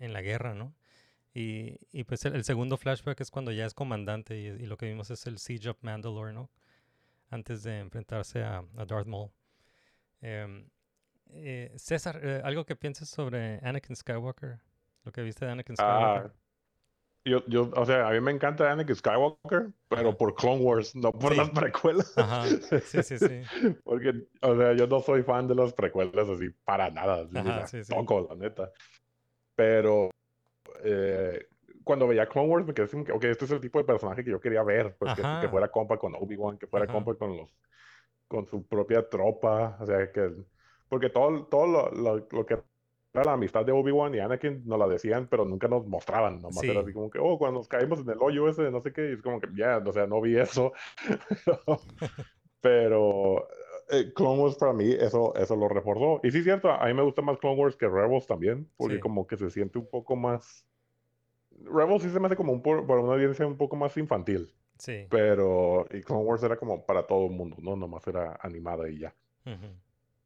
en la guerra, ¿no? Y, y pues el, el segundo flashback es cuando ya es comandante y, y lo que vimos es el Siege of Mandalore, ¿no? Antes de enfrentarse a, a Darth Maul. Em, eh, César, eh, ¿algo que pienses sobre Anakin Skywalker? Lo que viste de Anakin Ah, Skywalker. yo, yo, o sea, a mí me encanta Anakin Skywalker, pero Ajá. por Clone Wars, no por Sí. las precuelas. Ajá, sí, sí, sí. <laughs> Porque, o sea, yo no soy fan de las precuelas así para nada, Ajá, sí. toco, la neta. Pero eh, cuando veía Clone Wars me quedé como que, ok, este es el tipo de personaje que yo quería ver, pues que, que fuera compa con Obi-Wan, que fuera Ajá. compa con los, con su propia tropa, o sea, que, porque todo, todo lo, lo, lo que era la amistad de Obi-Wan y Anakin nos la decían, pero nunca nos mostraban, nomás Sí. era así como que, oh, cuando nos caímos en el hoyo ese, no sé qué, y es como que, ya, o sea, no vi eso, <laughs> pero eh, Clone Wars para mí eso, eso lo reforzó. Y sí, es cierto, a mí me gusta más Clone Wars que Rebels también, porque Sí. como que se siente un poco más... Rebels sí se me hace como un, por- para una audiencia un poco más infantil, Sí. pero y Clone Wars era como para todo el mundo, ¿no? Nomás era animada y ya.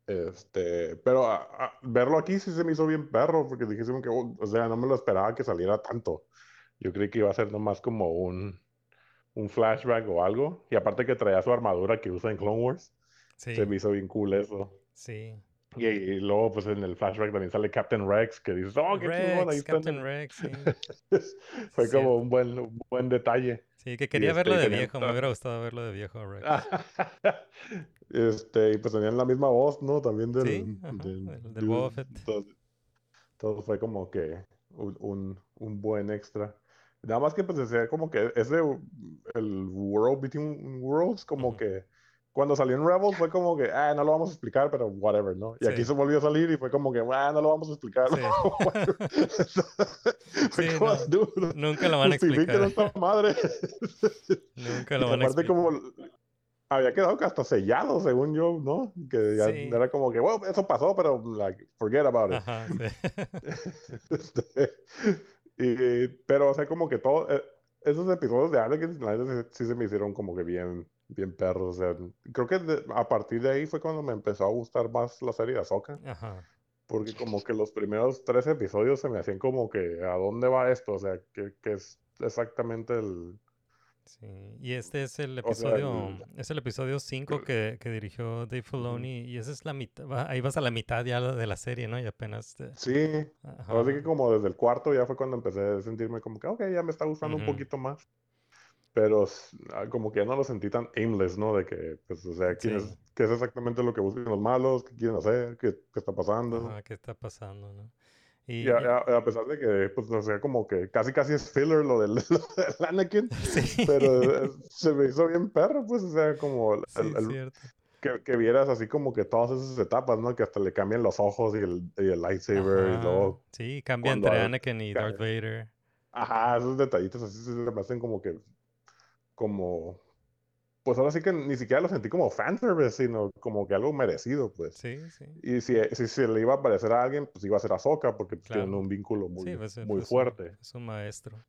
Este, pero a- a- verlo aquí sí se me hizo bien perro, porque dije, que, oh, o sea, no me lo esperaba que saliera tanto. Yo creí que iba a ser nomás como un, un flashback o algo. Y aparte que traía su armadura que usa en Clone Wars, Sí, se me hizo bien cool eso. sí. Y, y luego, pues en el flashback también sale Captain Rex, que dices, oh, qué chingón, ahí está Captain el-". Rex, sí. <laughs> Fue Cierto. como un buen, un buen detalle. Sí, que quería este, verlo de tenían viejo, me hubiera gustado verlo de viejo, Rex. <laughs> Este, y pues tenían la misma voz, ¿no? También del, Sí, ajá, del, del- del Boba dude. Fett. Entonces, todo fue como que un, un, un buen extra. Nada más que pues decía como que ese, el World Between Worlds, como Ujú. que cuando salió en Rebels fue como que, ah, no lo vamos a explicar, pero whatever, ¿no? Y aquí Sí. se volvió a salir y fue como que, ah, no lo vamos a explicar. Sí. <laughs> <laughs> Sí, como, no, "Dude, Nunca lo van a explicar. esta madre. <laughs> Nunca Y lo van a aparte explicar. como había quedado que hasta sellado, según yo, ¿no? Que ya era como que, bueno, eso pasó, pero like, forget about it. Ajá, sí. Este, y, pero, o sea, como que todo, eh, esos episodios de Anakin, sí se me hicieron como que bien, bien perros. O sea, creo que de- a partir de ahí fue cuando me empezó a gustar más la serie de Ahsoka. Ajá. Porque como que los primeros tres episodios se me hacían como que, ¿a dónde va esto? O sea, que, que es exactamente el... Sí, y este es el O sea, episodio, el- es el episodio 5 que, que dirigió Dave Filoni y esa es la mitad, va- ahí vas a la mitad ya de la serie, ¿no? Y apenas te- Sí, ajá. Ahora sí que como desde el cuarto ya fue cuando empecé a sentirme como que, ok, ya me está gustando un poquito más. Pero ah, como que ya no lo sentí tan aimless, ¿no? De que, pues, o sea, ¿quién es- Sí. qué es exactamente lo que buscan los malos? ¿Qué quieren hacer? ¿Qué, qué está pasando? Ajá, ¿qué está pasando, no? Y, Y a, a- pesar de que, pues, o sea, como que casi casi es filler lo del, <laughs> lo del Anakin, <laughs> sí, pero se me hizo bien perro, pues, o sea, como el- sí, el- cierto. que, que vieras así como que todas esas etapas, ¿no? Que hasta le cambian los ojos y el, y el lightsaber y Ajá, luego Sí, cambia entre al- Anakin y Darth Vader. Ajá, esos detallitos así se me hacen como que, como, pues ahora sí que ni siquiera lo sentí como fanservice, sino como que algo merecido, pues. Sí, sí. Y si, si se le iba a aparecer a alguien, pues iba a ser Ahsoka, porque pues, tienen Claro. un vínculo muy, Sí, pues, muy fue su- fuerte. fue su maestro.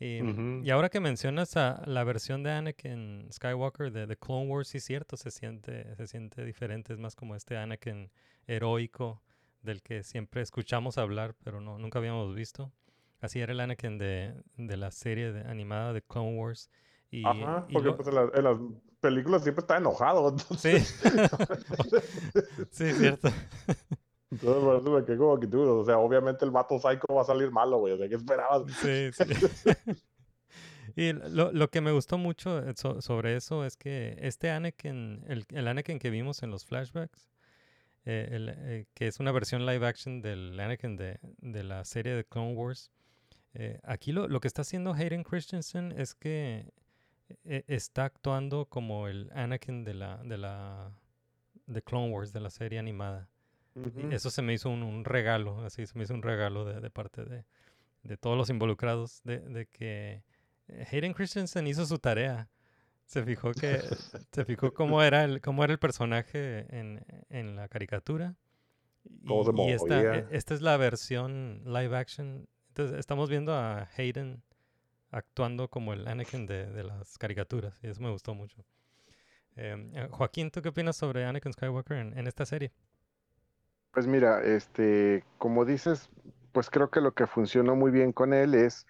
Y, y ahora que mencionas a la versión de Anakin Skywalker de The Clone Wars, sí es cierto, se siente, se siente diferente, es más como este Anakin heroico del que siempre escuchamos hablar, pero no, nunca habíamos visto. Así era el Anakin de, de la serie de- animada de Clone Wars. Y, Ajá, porque pues en, la- en las películas siempre está enojado, <laughs> entonces, <laughs> Sí, sí, es cierto. entonces por eso me quedé como que tú, o sea, obviamente el vato psycho va a salir malo, güey, o sea, ¿qué esperabas? Sí, sí. <laughs> Y lo, lo que me gustó mucho eh, so- sobre eso es que este Anakin, el, el Anakin que vimos en los flashbacks, eh, el, eh, que es una versión live action del Anakin de, de la serie de Clone Wars, eh, aquí lo, lo que está haciendo Hayden Christensen es que está actuando como el Anakin de la, de la de Clone Wars, de la serie animada. Y Ujú. eso se me hizo un, un regalo, así se me hizo un regalo de, de parte de, de todos los involucrados, de, de que eh, Hayden Christensen hizo su tarea. Se fijó que <laughs> se fijó cómo era el, cómo era el personaje en, en la caricatura. Y esta, e- esta es la versión live action. Entonces estamos viendo a Hayden actuando como el Anakin de, de las caricaturas. Y eso me gustó mucho. Em, eh, Joaquín, ¿tú qué opinas sobre Anakin Skywalker en, en esta serie? Pues mira, este, como dices, pues creo que lo que funcionó muy bien con él es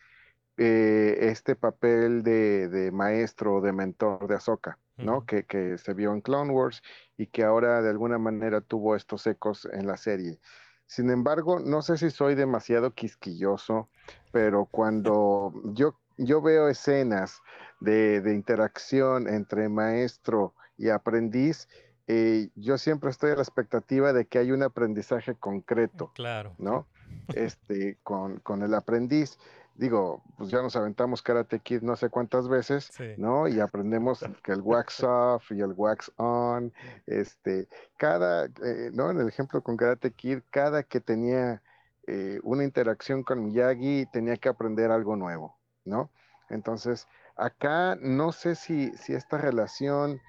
eh, este papel de, de maestro, de mentor de Ahsoka, ¿no? Que, que se vio en Clone Wars y que ahora de alguna manera tuvo estos ecos en la serie. Sin embargo, no sé si soy demasiado quisquilloso, pero cuando <laughs> yo, yo veo escenas de, de interacción entre maestro y aprendiz, eh, yo siempre estoy a la expectativa de que hay un aprendizaje concreto, Claro. ¿no? Este, con, con el aprendiz. Digo, pues ya nos aventamos Karate Kid no sé cuántas veces, Sí. ¿no? Y aprendemos que el wax <laughs> off y el wax on, este, cada, eh, ¿no? En el ejemplo con Karate Kid, cada que tenía eh, una interacción con Miyagi tenía que aprender algo nuevo, ¿no? Entonces, acá no sé si, si esta relación,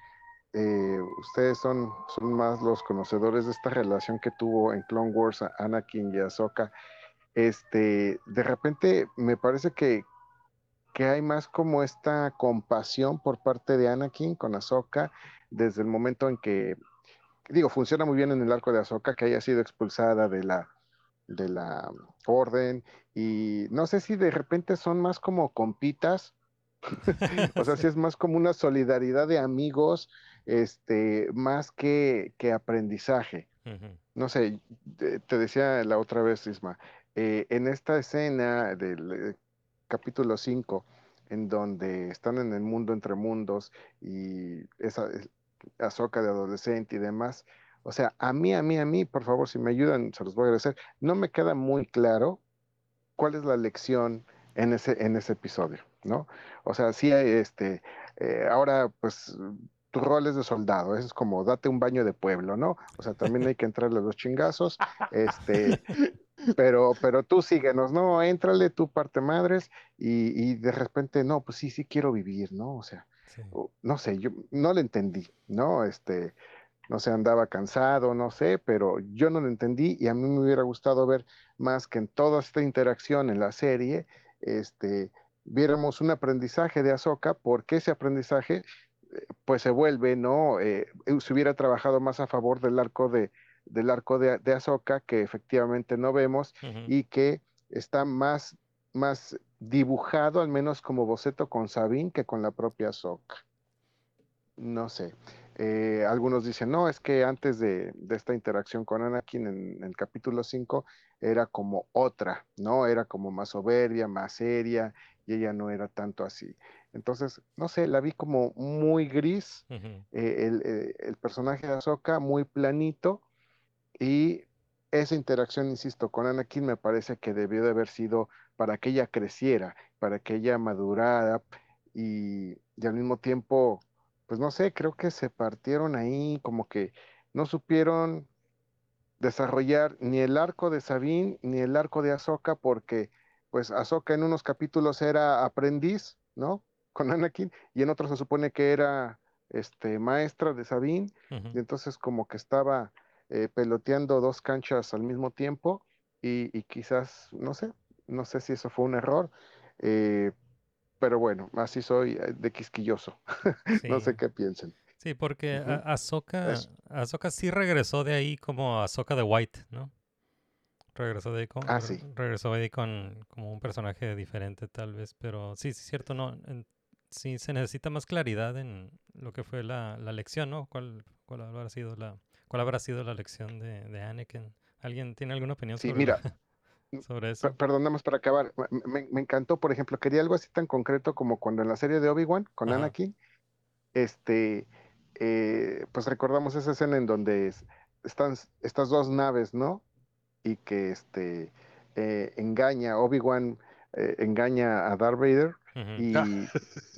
eh, ustedes son, son más los conocedores de esta relación que tuvo en Clone Wars Anakin y Ahsoka, este, de repente me parece que, que hay más como esta compasión por parte de Anakin con Ahsoka desde el momento en que, digo, funciona muy bien en el arco de Ahsoka, que haya sido expulsada de la, de la orden, y no sé si de repente son más como compitas, <laughs> o sea, si es más como una solidaridad de amigos, este, más que, que aprendizaje. No sé, te decía la otra vez, Isma, eh, en esta escena del eh, capítulo 5, en donde están en el mundo entre mundos y esa es- Ahsoka de adolescente y demás, o sea, a mí, a mí, a mí, por favor, si me ayudan, se los voy a agradecer, no me queda muy claro cuál es la lección en ese, en ese episodio, ¿no? O sea, sí, este, eh, ahora, pues, tu rol es de soldado, eso es como date un baño de pueblo, ¿no? O sea, también hay que entrarle a los chingazos, este, pero, pero tú síguenos, ¿no? Éntrale, tú parte madres, y, y de repente, no, pues sí, sí quiero vivir, ¿no? O sea, Sí. no sé, yo no le entendí, ¿no? Este, no sé, andaba cansado, no sé, pero yo no lo entendí y a mí me hubiera gustado ver más que en toda esta interacción en la serie, este, viéramos un aprendizaje de Ahsoka, porque ese aprendizaje, eh, pues se vuelve, ¿no? Eh, se hubiera trabajado más a favor del arco de, del arco de, de Ahsoka, que efectivamente no vemos y que está más, más dibujado, al menos como boceto con Sabine, que con la propia Ahsoka. No sé. Eh, algunos dicen, no, es que antes de, de esta interacción con Anakin en, en el capítulo 5 era como otra, ¿no? Era como más soberbia, más seria, y ella no era tanto así. Entonces, no sé, la vi como muy gris, eh, el, eh, el personaje de Ahsoka muy planito, y esa interacción, insisto, con Anakin me parece que debió de haber sido para que ella creciera, para que ella madurara, y, y al mismo tiempo pues no sé, creo que se partieron ahí, como que no supieron desarrollar ni el arco de Sabine ni el arco de Ahsoka, porque pues Ahsoka en unos capítulos era aprendiz, ¿no? Con Anakin, y en otros se supone que era este, maestra de Sabine, y entonces como que estaba eh, peloteando dos canchas al mismo tiempo, y, y quizás, no sé, no sé si eso fue un error, eh, pero bueno, así soy eh, de quisquilloso. <laughs> No sé qué piensen. Sí, porque Ujú. a- Ahsoka, sí regresó de ahí como Ahsoka de White, ¿no? Regresó de ahí con, Ah, sí. regresó de ahí con como un personaje diferente tal vez, pero sí, sí es cierto, no, en- sí se necesita más claridad en lo que fue la, la lección, ¿no? ¿Cuál, cuál habrá sido la, cuál habrá sido la lección de, de Anakin? ¿Alguien tiene alguna opinión Sí, sobre, mira, <laughs> sobre eso? Per- Perdón, nada más para acabar. Me, encantó, por ejemplo, quería algo así tan concreto como cuando en la serie de Obi-Wan con Ajá. Anakin, este, eh, pues recordamos esa escena en donde es- están estas dos naves, ¿no? Y que este eh, engaña, Obi-Wan eh, engaña a Darth Vader Y. <laughs>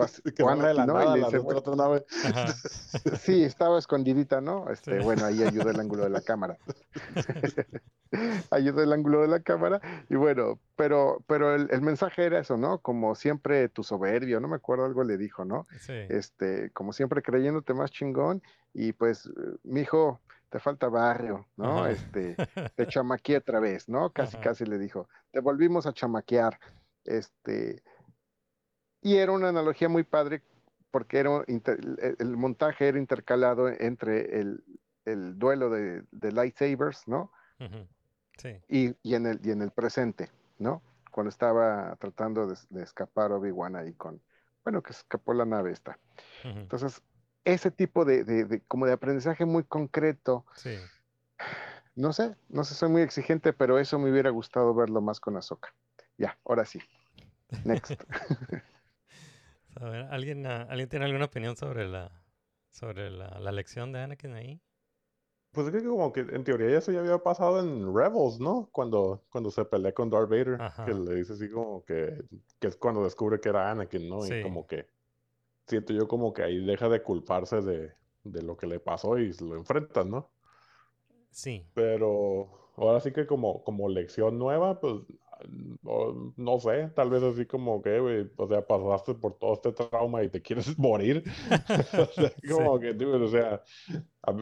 Ajá. <laughs> Sí, estaba escondidita, ¿no? Este, Sí. bueno, ahí ayuda el ángulo de la cámara. <laughs> Ayuda el ángulo de la cámara. Y bueno, pero, pero el, el mensaje era eso, ¿no? Como siempre tu soberbio, no me acuerdo, algo le dijo, ¿no? Sí. Este, como siempre creyéndote más chingón, y pues, eh, mijo, te falta barrio, ¿no? Ajá. Este, te chamaqueé otra vez, ¿no? Casi, Ajá. casi le dijo, te volvimos a chamaquear. Este, y era una analogía muy padre porque era inter- el, el montaje era intercalado entre el, el duelo de, de lightsabers, ¿no? Sí. Y, y en el, y en el presente, ¿no? Cuando estaba tratando de, de escapar Obi-Wan ahí con, bueno, que escapó la nave esta. Entonces, ese tipo de, de- de- como de aprendizaje muy concreto, Sí. no sé, no sé, soy muy exigente, pero eso me hubiera gustado verlo más con Ahsoka. Ya, ahora sí. Next. <laughs> A ver, ¿alguien, ah, ¿alguien tiene alguna opinión sobre la sobre la, la lección de Anakin ahí? Pues es que como que en teoría eso ya había pasado en Rebels, ¿no? Cuando, cuando se pelea con Darth Vader, Ajá. que le dice así como que, que es cuando descubre que era Anakin, ¿no? Sí. Y como que siento yo como que ahí deja de culparse de, de lo que le pasó y lo enfrentan, ¿no? Sí, Pero ahora sí que como, como lección nueva, pues no sé, tal vez así como que, güey, o sea, pasaste por todo este trauma y te quieres <laughs> morir. <laughs> O sea, como que, dude, o sea, a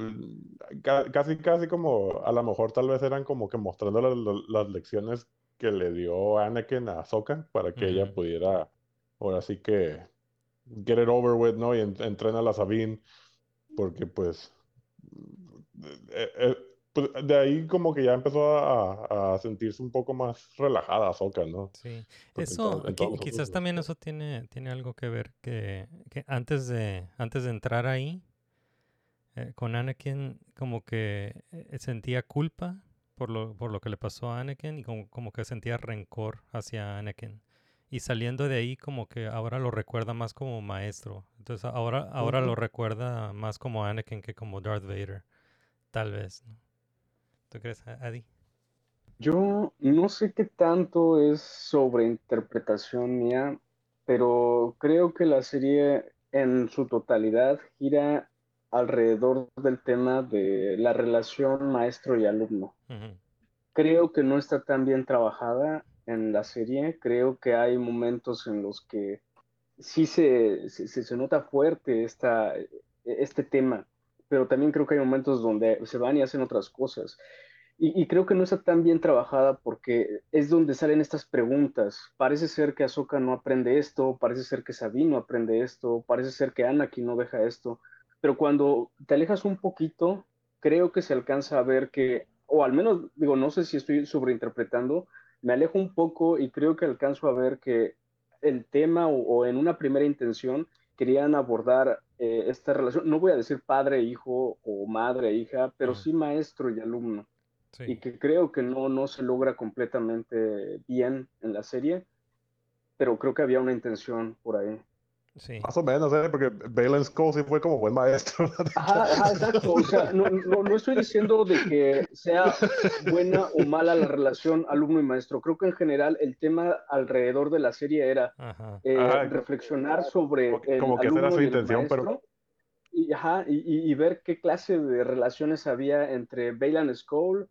casi, casi como, a lo mejor tal vez eran como que mostrando la- la- las lecciones que le dio Anakin a Ahsoka para que ella pudiera, ahora sí que, get it over with, ¿no? Y en- entrena a la Sabine, porque pues, eh, eh, pues, de ahí como que ya empezó a, a sentirse un poco más relajada Ahsoka, ¿no? sí. Porque en Eso, todo- en qui- todos los quizás también eso tiene, tiene algo que ver que, que antes de, antes de entrar ahí, eh, con Anakin, como que eh, sentía culpa por lo, por lo que le pasó a Anakin y como, como que sentía rencor hacia Anakin. Y saliendo de ahí, como que ahora lo recuerda más como maestro. Entonces ahora, ahora lo recuerda más como Anakin que como Darth Vader. Tal vez, ¿no? ¿Tú crees, Adi? Yo no sé qué tanto es sobreinterpretación mía, pero creo que la serie en su totalidad gira alrededor del tema de la relación maestro y alumno. Creo que no está tan bien trabajada en la serie, creo que hay momentos en los que sí se, se, se nota fuerte esta, este tema, pero también creo que hay momentos donde se van y hacen otras cosas. Y, y, creo que no está tan bien trabajada porque es donde salen estas preguntas. Parece ser que Ahsoka no aprende esto, parece ser que Sabine no aprende esto, parece ser que Anakin no deja esto. Pero cuando te alejas un poquito, creo que se alcanza a ver que, o al menos, digo, no sé si estoy sobreinterpretando, me alejo un poco y creo que alcanzo a ver que el tema o, o en una primera intención querían abordar eh, esta relación, no voy a decir padre-hijo o madre-hija, pero sí maestro y alumno Sí. y que creo que no, no se logra completamente bien en la serie, pero creo que había una intención por ahí. Sí. Más o menos, ¿eh? Porque Balen Skull sí fue como buen maestro. <laughs> Ajá, ajá, exacto. O sea, no, no, no estoy diciendo de que sea buena o mala la relación alumno y maestro. Creo que en general el tema alrededor de la serie era Ajá. eh, Ajá, reflexionar sobre como que- el como que esa era alumno su y el intención, pero- maestro. Y, ajá, y, ver qué clase de relaciones había entre Bailan Skull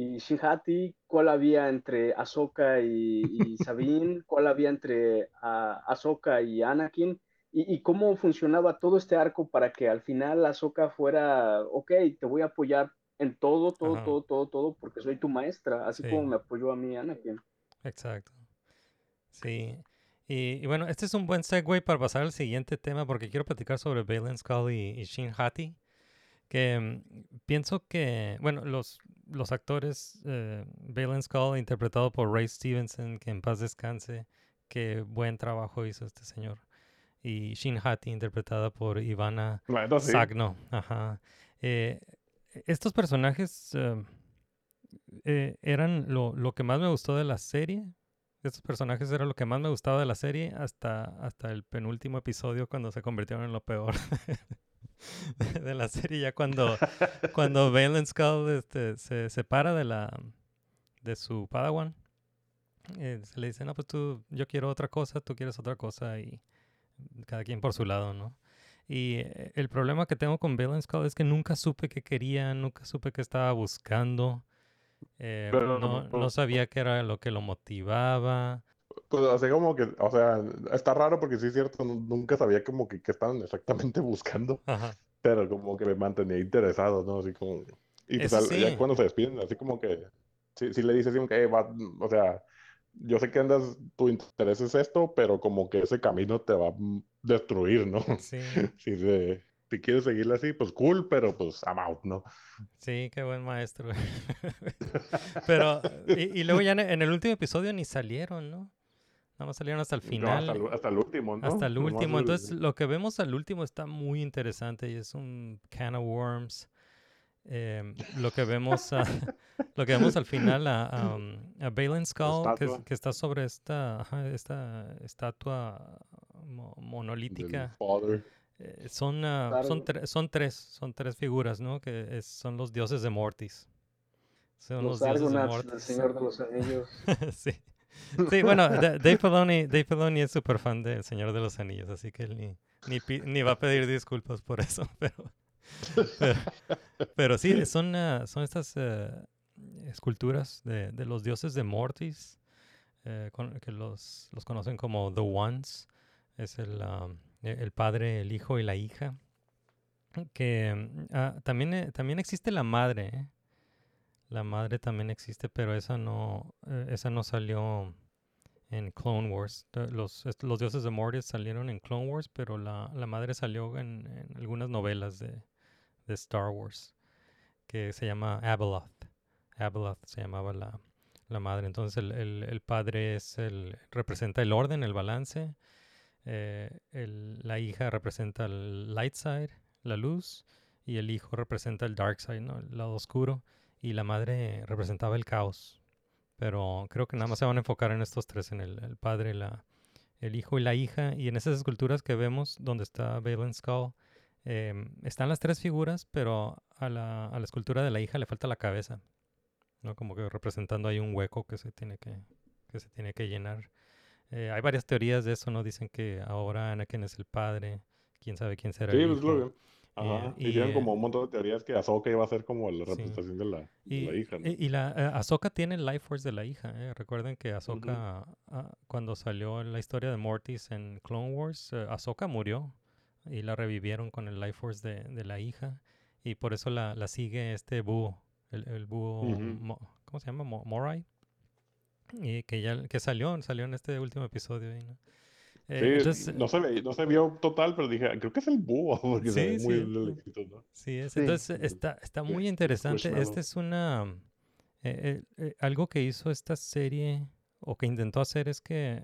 y Shinhati, cuál había entre Ahsoka y, y <laughs> Sabine, cuál había entre ah, Ahsoka y Anakin, y, y cómo funcionaba todo este arco para que al final Ahsoka fuera, ok, te voy a apoyar en todo, todo, Ajá. todo, todo, todo, porque soy tu maestra, así Sí. como me apoyó a mí Anakin. Exacto. Sí. Y, y bueno, este es un buen segue para pasar al siguiente tema porque quiero platicar sobre Balen Skull y, y Shin Hati. Que mm, pienso que, bueno, los, los actores, eh, Balen Skull interpretado por Ray Stevenson, que en paz descanse, qué buen trabajo hizo este señor. Y Shin Hati interpretada por Ivana sí. Sagno. Ajá. Eh, estos personajes eh, eh, eran lo, lo que más me gustó de la serie. Estos personajes eran lo que más me gustaba de la serie hasta, hasta el penúltimo episodio cuando se convirtieron en lo peor <laughs> <laughs> de, la serie. Ya cuando, cuando Valen Skull este, se separa de la de su Padawan. eh, se le dice, no, pues tú, yo quiero otra cosa, tú quieres otra cosa y cada quien por su lado, ¿no? Y eh, el problema que tengo con Valen Skull es que nunca supe qué quería, nunca supe qué estaba buscando. eh, no, no sabía qué era lo que lo motivaba. Pues así como que, o sea, está raro porque sí es cierto, nu- nunca sabía como que qué estaban exactamente <laughs> buscando, Ajá. pero como que me mantenía interesado, ¿no? Así como... Y pues al- ya sí. cuando se despiden, así como que... Sí, sí le dices así como que, "Eh, va", o sea, yo sé que andas, tu interés es esto, pero como que ese camino te va a destruir, ¿no? Sí, <laughs> Si, se- si quieres seguirle así, pues cool, pero pues I'm out, ¿no? sí, qué buen maestro. <laughs> Pero, y, y luego ya en el último episodio ni salieron, ¿no? Nada más salieron hasta el No, final. hasta, el, hasta el último, ¿no? Hasta el último. el- Entonces, lo que vemos al último está muy interesante y es un can of worms. em, lo que vemos a- <laughs> lo que vemos al final a, a, um, a Balin Skull que, está sobre esta esta estatua mo- monolítica. Eh, son ah, son, tre- son tres son tres figuras no que es- son los dioses de Mortis son Los los, dioses de Mortis Señor de los Anillos. <laughs> sí. Sí, bueno, Da- Dave Filoni, Dave Filoni es súper fan del Señor de los Anillos, así que él ni, ni, va a pedir disculpas por eso, <laughs> pero, pero, sí, son, ah, son estas eh, esculturas de, de los dioses de Mortis, eh, que los, los conocen como The Ones, es el, e- el padre, el hijo y la hija, que ah, también, eh, también existe la madre, ¿eh? La madre también existe, pero esa no, eh, esa no salió en Clone Wars. Los, dioses de Mortis salieron en Clone Wars, pero la, la madre salió en, algunas novelas de, de Star Wars, que se llama Abeloth. Abeloth se llamaba la, la madre. Entonces el, el- padre es el, representa el orden, el balance. eh, la hija representa el light side, la luz, y el hijo representa el dark side, ¿no? el lado oscuro y la madre representaba el caos. Pero creo que nada más se van a enfocar en estos tres, en el, el padre, la, el hijo y la hija. Y en esas esculturas que vemos, donde está Valen Skull, em, están las tres figuras, pero a la, a la escultura de la hija le falta la cabeza. ¿no? Como que representando ahí un hueco que se tiene que, que, se tiene que llenar. Eh, hay varias teorías de eso, ¿no? Dicen que ahora Anakin es el padre, quién sabe quién será Sí, el pues hijo. Lo que- Ajá. y, Hicieron eh, como un montón de teorías que Ahsoka iba a ser como la Sí. representación de, la, de Y, la hija, ¿no? y- y la eh, Ahsoka tiene el Life Force de la hija. eh. Recuerden que Ahsoka, ah, cuando salió la historia de Mortis en Clone Wars, eh, Ahsoka murió y la revivieron con el Life Force de, de la hija. Y por eso la, la sigue este búho, el, el búho. Mo- ¿cómo se llama? Mo- Morai. Y que ya que salió, salió en este último episodio. ¿no? Eh, Sí, entonces, no se, ve- no se vio total, pero dije, creo que es el búho, <laughs> porque se Sí, ve muy sí. ¿no? Sí, es, Sí. entonces está, está Sí, muy interesante. Esta es una... eh, eh, eh, algo que hizo esta serie o que intentó hacer es que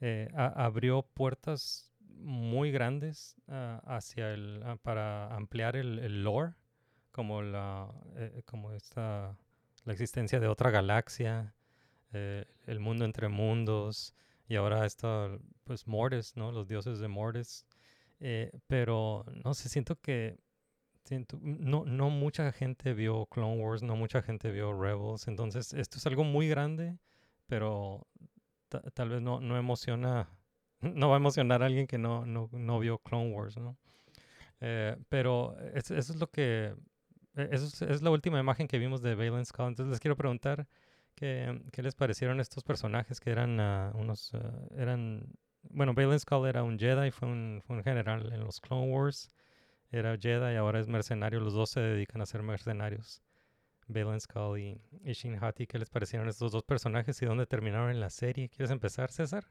eh, a- abrió puertas muy grandes ah, hacia el... ah, para ampliar el, el lore, como la... eh, como esta... la existencia de otra galaxia, eh, el mundo entre mundos, y ahora esto, pues Mortis, ¿no? Los dioses de Mortis. Eh, pero no sé, siento que siento, no, no mucha gente vio Clone Wars, no mucha gente vio Rebels, entonces esto es algo muy grande, pero ta- tal vez no, no emociona, <laughs> no va a emocionar a alguien que no, no, no vio Clone Wars, ¿no? Eh, pero es- eso es lo que, e- eso es, es la última imagen que vimos de Valen Skull, entonces les quiero preguntar qué, qué les parecieron estos personajes que eran ah, unos, ah, eran bueno, Valen Skull era un Jedi, fue un, fue un general en los Clone Wars. Era Jedi y ahora es mercenario. Los dos se dedican a ser mercenarios. Valen Skull y, y Shin Hati. ¿Qué les parecieron estos dos personajes y dónde terminaron en la serie? ¿Quieres empezar, César?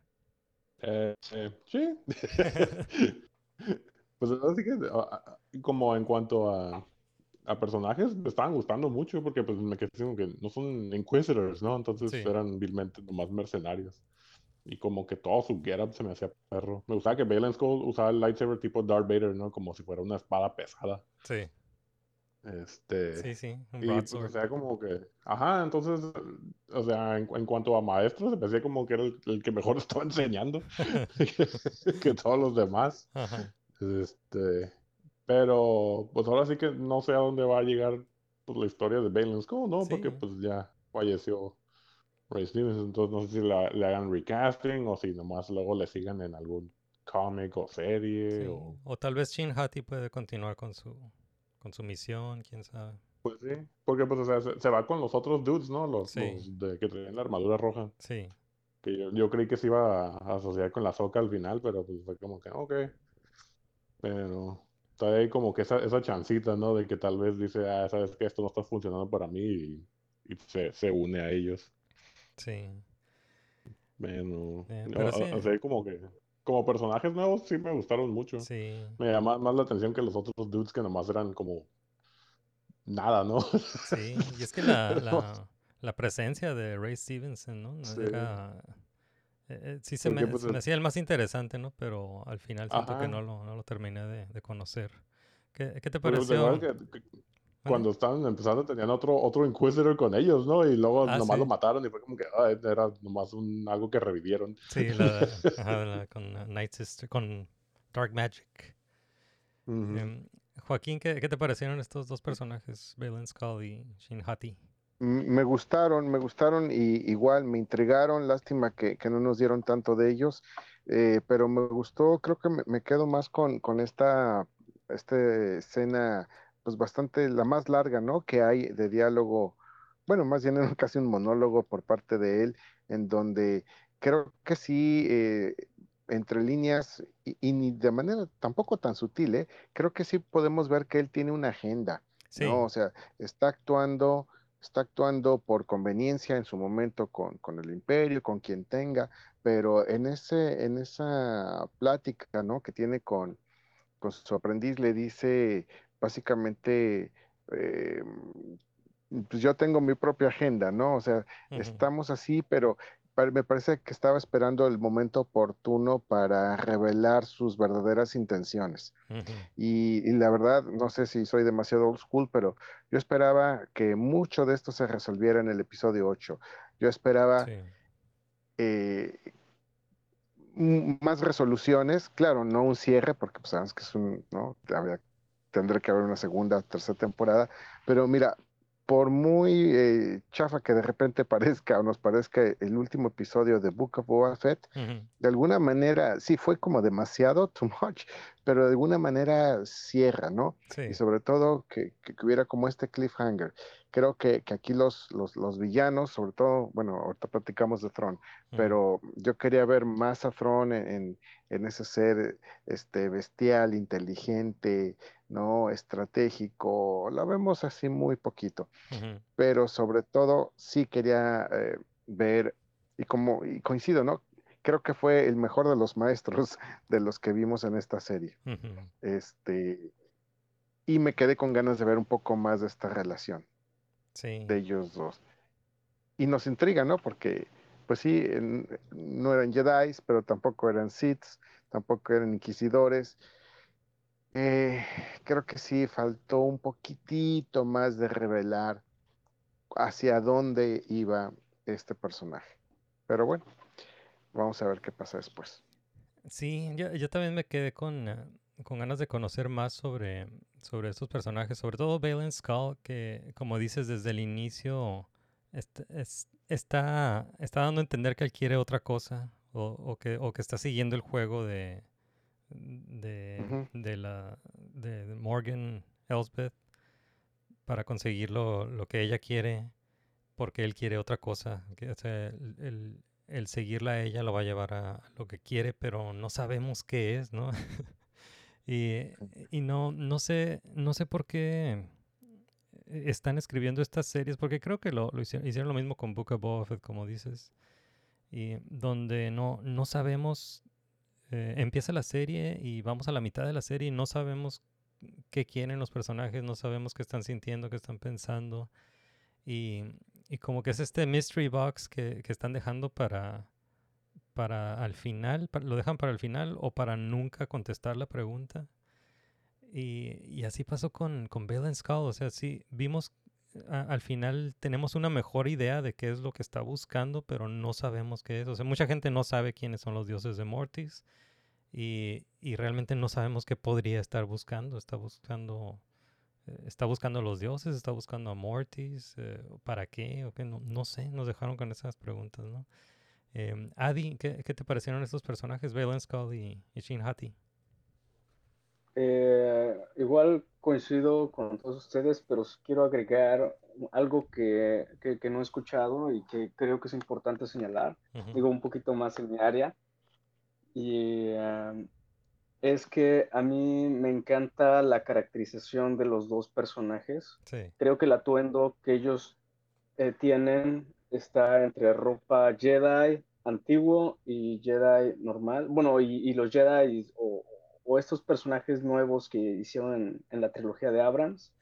Eh, eh, sí. <laughs> <laughs> Pues así que, ah, como en cuanto a, a personajes, me estaban gustando mucho porque pues me quedé como que no son Inquisitors, ¿no? Entonces Sí. eran vilmente nomás mercenarios. Y como que todo su getup se me hacía perro. Me gustaba que Valen Skull usaba el lightsaber tipo Darth Vader, ¿no? Como si fuera una espada pesada. Sí, Este... sí, sí. Un Y pues, o sea, como que, ajá, entonces, o sea, en, en cuanto a maestros, se me hacía como que era el, el que mejor <laughs> estaba enseñando <laughs> <laughs> que todos los demás. Ajá. Este, pero, pues ahora sí que no sé a dónde va a llegar pues, la historia de Balen Skull, ¿no? Porque pues ya falleció Ray Stevens, entonces no sé si la- le hagan recasting o si nomás luego le sigan en algún cómic o serie Sí. o... O tal vez Shin Hati puede continuar con su, con su misión, quién sabe. Pues sí, porque pues o sea, se, se va con los otros dudes, ¿no? Los, Sí. los de que traían la armadura roja. Sí, Que yo, yo creí que se iba a, a asociar con la Soca al final, pero pues fue como que, ok. Pero todavía hay como que esa, esa chancita, ¿no? De que tal vez dice, ah, sabes que esto no está funcionando para mí y, y se, se une a ellos. sí. Bueno, Eh, o- pero o- sí. o sea, como que, como personajes nuevos sí me gustaron mucho. Sí, Me llama más la atención que los otros dudes que nomás eran como nada, ¿no? sí. Y es que <laughs> la, la, la presencia de Ray Stevenson, ¿no? No Sí. Era... eh, eh, sí se me, pues, se me el- hacía el más interesante, ¿no? Pero al final siento que no lo, no lo terminé de, de conocer. ¿Qué, qué te pues, ¿te pareció? que- cuando estaban empezando tenían otro, otro Inquisitor con ellos, ¿no? Y luego Ah, nomás lo mataron y fue como que ah, era nomás un, algo que revivieron. Sí, la, <laughs> ajá, la- con Night Sister, con Dark Magic. Em, Joaquín, ¿qué, qué te parecieron estos dos personajes, Valen Skull y Shin Hati? Me gustaron, me gustaron y igual me intrigaron, lástima que, que no nos dieron tanto de ellos, eh, pero me gustó, creo que me, me quedo más con, con esta, esta escena, pues bastante la más larga, ¿no? Que hay de diálogo, bueno, más bien era <laughs> casi un monólogo por parte de él, en donde creo que sí, eh, entre líneas y, y ni de manera tampoco tan sutil, ¿eh? Creo que sí podemos ver que él tiene una agenda, Sí, ¿no? O sea, está actuando está actuando por conveniencia en su momento con, con el imperio, con quien tenga, pero en ese, en esa plática, ¿no? que tiene con, con su aprendiz, le dice básicamente, eh, pues yo tengo mi propia agenda, ¿no? O sea, estamos así, pero me parece que estaba esperando el momento oportuno para revelar sus verdaderas intenciones. Y, y la verdad, no sé si soy demasiado old school, pero yo esperaba que mucho de esto se resolviera en el episodio 8. Yo esperaba sí, eh, más resoluciones, claro, no un cierre, porque pues sabemos que es un, ¿no? Habría- tendrá que haber una segunda, tercera temporada, pero mira, por muy eh, chafa que de repente parezca o nos parezca el último episodio de Book of Boba Fett, de alguna manera, sí, fue como demasiado, too much, pero de alguna manera cierra, ¿no? sí, Y sobre todo que, que- hubiera como este cliffhanger. Creo que, que aquí los, los, los villanos, sobre todo, bueno, ahorita platicamos de ujú, pero yo quería ver más a Thrawn en, en, en ese ser este, bestial, inteligente, ¿no? Estratégico. La vemos así muy poquito pero sobre todo sí quería eh, ver, y como y coincido, ¿no? Creo que fue el mejor de los maestros <laughs> de los que vimos en esta serie. Este, y me quedé con ganas de ver un poco más de esta relación sí, de ellos dos. Y nos intriga, ¿no? Porque, pues sí, en- no eran Jedi, pero tampoco eran Siths, tampoco eran inquisidores. Eh, creo que sí, faltó un poquitito más de revelar hacia dónde iba este personaje. Pero bueno, vamos a ver qué pasa después. Sí, yo, también me quedé con, eh, con ganas de conocer más sobre, sobre estos personajes, sobre todo Valen Skull, que como dices desde el inicio est- es- está, está dando a entender que él quiere otra cosa o que, o que está siguiendo el juego de, de, de la, de Morgan Elsbeth para conseguir lo, lo que ella quiere porque él quiere otra cosa. que, o sea, el, el- el seguirla a ella lo va a llevar a lo que quiere, pero no sabemos qué es, ¿no? <laughs> y y no, no sé, no sé por qué están escribiendo estas series, porque creo que lo, lo hicieron, hicieron lo mismo con Book of Boba Fett, como dices, y donde no, no sabemos, eh, empieza la serie y vamos a la mitad de la serie y no sabemos qué quieren los personajes, no sabemos qué están sintiendo, qué están pensando. Y, y como que es este mystery box que, que están dejando para, para al final, lo dejan para el final o para nunca contestar la pregunta. Y, y así pasó con, con Bale Skull. O sea, sí, vimos al final tenemos una mejor idea de qué es lo que está buscando, pero no sabemos qué es. O sea, mucha gente no sabe quiénes son los dioses de Mortis y, y realmente no sabemos qué podría estar buscando. Está buscando, eh, está buscando a los dioses, está buscando a Mortis, eh, ¿para qué? ¿O qué? No, no sé, nos dejaron con esas preguntas, ¿no? Em, Adi, ¿qué, qué te parecieron estos personajes, Valen Skull y, y Shin Hati? Eh, igual coincido con todos ustedes, pero quiero agregar algo que, que- que no he escuchado y que creo que es importante señalar, Ujú, digo un poquito más en mi área, y eh, es que a mí me encanta la caracterización de los dos personajes. Sí, Creo que el atuendo que ellos eh, tienen está entre ropa Jedi antiguo y Jedi normal. Bueno, y, y los Jedi o, o estos personajes nuevos que hicieron en, en la trilogía de Abrams.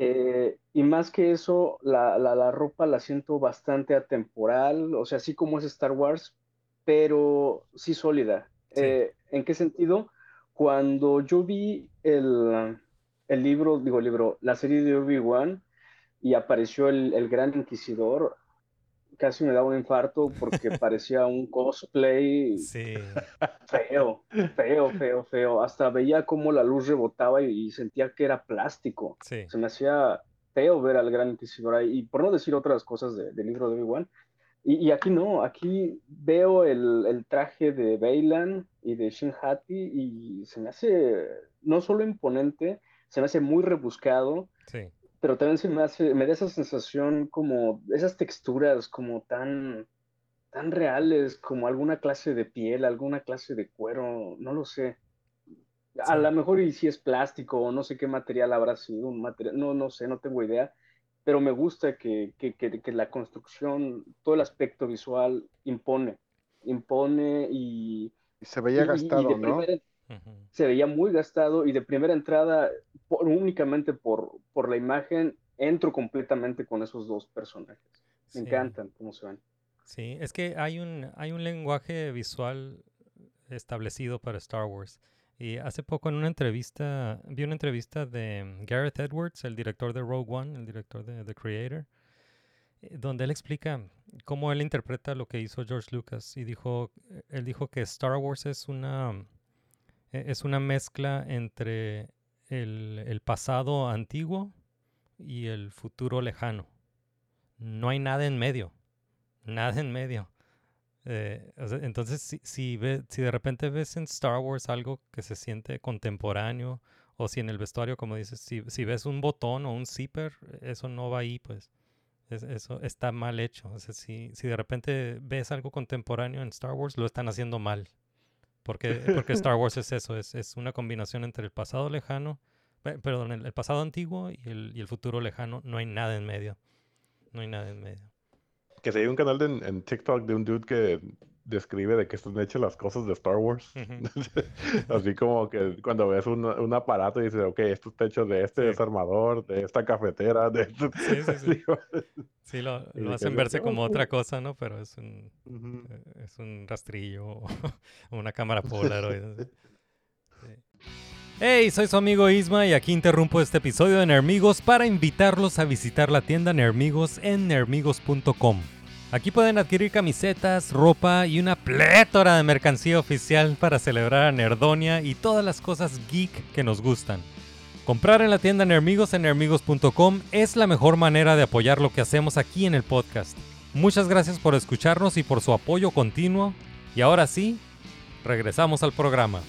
Eh, y más que eso, la, la- la ropa la siento bastante atemporal, o sea, así como es Star Wars, pero sí sólida. Sí. Eh, ¿en qué sentido? Cuando yo vi el, el libro, digo, el libro, la serie de Obi-Wan y apareció el, el Gran Inquisidor, casi me da un infarto porque <laughs> parecía un cosplay Sí, feo, feo, feo, feo. Hasta veía cómo la luz rebotaba y, sentía que era plástico. sí. Se me hacía feo ver al Gran Inquisidor ahí, y por no decir otras cosas de- del libro de Obi-Wan. Y, y aquí no, aquí veo el, el traje de Bailan y de Shin Hati y se me hace no solo imponente, se me hace muy rebuscado, Sí, pero también se me hace, me da esa sensación como, esas texturas como tan, tan reales, como alguna clase de piel, alguna clase de cuero, no lo sé. A Sí. lo mejor y si es plástico o no sé qué material habrá sido, un material, no, no sé, no tengo idea, pero me gusta que, que, que, que la construcción, todo el aspecto visual impone, impone y, Y se veía y- y de gastado, ¿no? primera- se veía muy gastado y de primera entrada, por- únicamente por, por la imagen, entro completamente con esos dos personajes. Me sí. encantan cómo se ven. Sí, es que hay un, hay un lenguaje visual establecido para Star Wars. Y hace poco en una entrevista, vi una entrevista de Gareth Edwards, el director de Rogue One, el director de The Creator, eh, donde él explica cómo él interpreta lo que hizo George Lucas. Y dijo, él dijo que Star Wars es una, es una mezcla entre el, el pasado antiguo y el futuro lejano. No hay nada en medio. Nada en medio. Eh, entonces, si, si, ve- si de repente ves en Star Wars algo que se siente contemporáneo, o si en el vestuario, como dices, si, si ves un botón o un zipper, eso no va ahí, pues. Es- eso está mal hecho. Si, si de repente ves algo contemporáneo en Star Wars, lo están haciendo mal. Porque, porque Star Wars es eso, es, es una combinación entre el pasado lejano, pe- perdón, el, pasado antiguo y el, y el futuro lejano. No hay nada en medio. No hay nada en medio. Que si hay un canal de- en TikTok de un dude que describe de qué están hechas las cosas de Star Wars. <laughs> Así como que cuando ves un, un aparato y dices, ok, esto está hecho de este Sí. desarmador, de esta cafetera, de esto. Sí, sí, sí. <laughs> Sí, lo, <laughs> hacen que- verse como sí. otra cosa, ¿no? Pero es un, eh, es un rastrillo o una cámara Polaroid. Sí. Hey, soy su amigo Isma y aquí interrumpo este episodio de Nermigos para invitarlos a visitar la tienda Nermigos en nermigos.com. Aquí pueden adquirir camisetas, ropa y una plétora de mercancía oficial para celebrar a Nerdonia y todas las cosas geek que nos gustan. Comprar en la tienda Nermigos en nermigos.com es la mejor manera de apoyar lo que hacemos aquí en el podcast. Muchas gracias por escucharnos y por su apoyo continuo. Y ahora sí, regresamos al programa.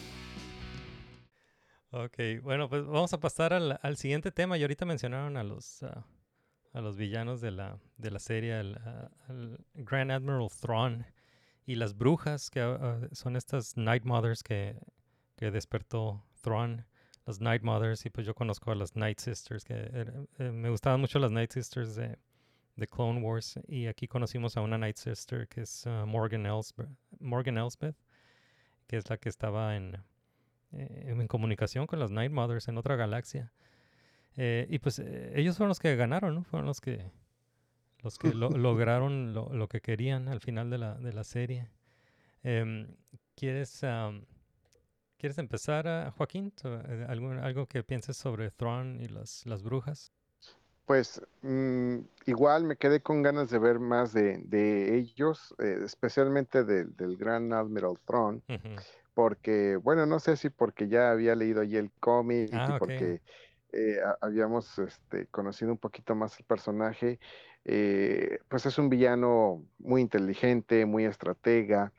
Ok, bueno, pues vamos a pasar al, siguiente tema. Y ahorita mencionaron a los, ah, a los villanos de la, de la serie, al, al Grand Admiral Thrawn y las brujas, que ah, son estas Night Mothers que, que despertó Thrawn. Las Night Mothers, y pues yo conozco a las Night Sisters, que era- eh, me gustaban mucho las Night Sisters de, Clone Wars. Y aquí conocimos a una Night Sister que es ah, Morgan, Elsbeth, Morgan Elsbeth, que es la que estaba en, eh, en comunicación con las Night Mothers en otra galaxia. Eh, y pues eh, ellos fueron los que ganaron, ¿no? Fueron los que los que lo- <laughs> lograron lo, lo que querían al final de la, de la serie. Em, ¿Quieres, am, ¿Quieres empezar, ah, Joaquín? Eh, ¿Algún, ¿Algo que pienses sobre Thrawn y las, las brujas? Pues mm, igual me quedé con ganas de ver más de, de ellos, eh, especialmente del, del Gran Admiral Thrawn, porque, bueno, no sé si porque ya había leído allí el cómic Ah, y ok. porque eh, ha- habíamos este, conocido un poquito más el personaje, eh, pues es un villano muy inteligente, muy estratega,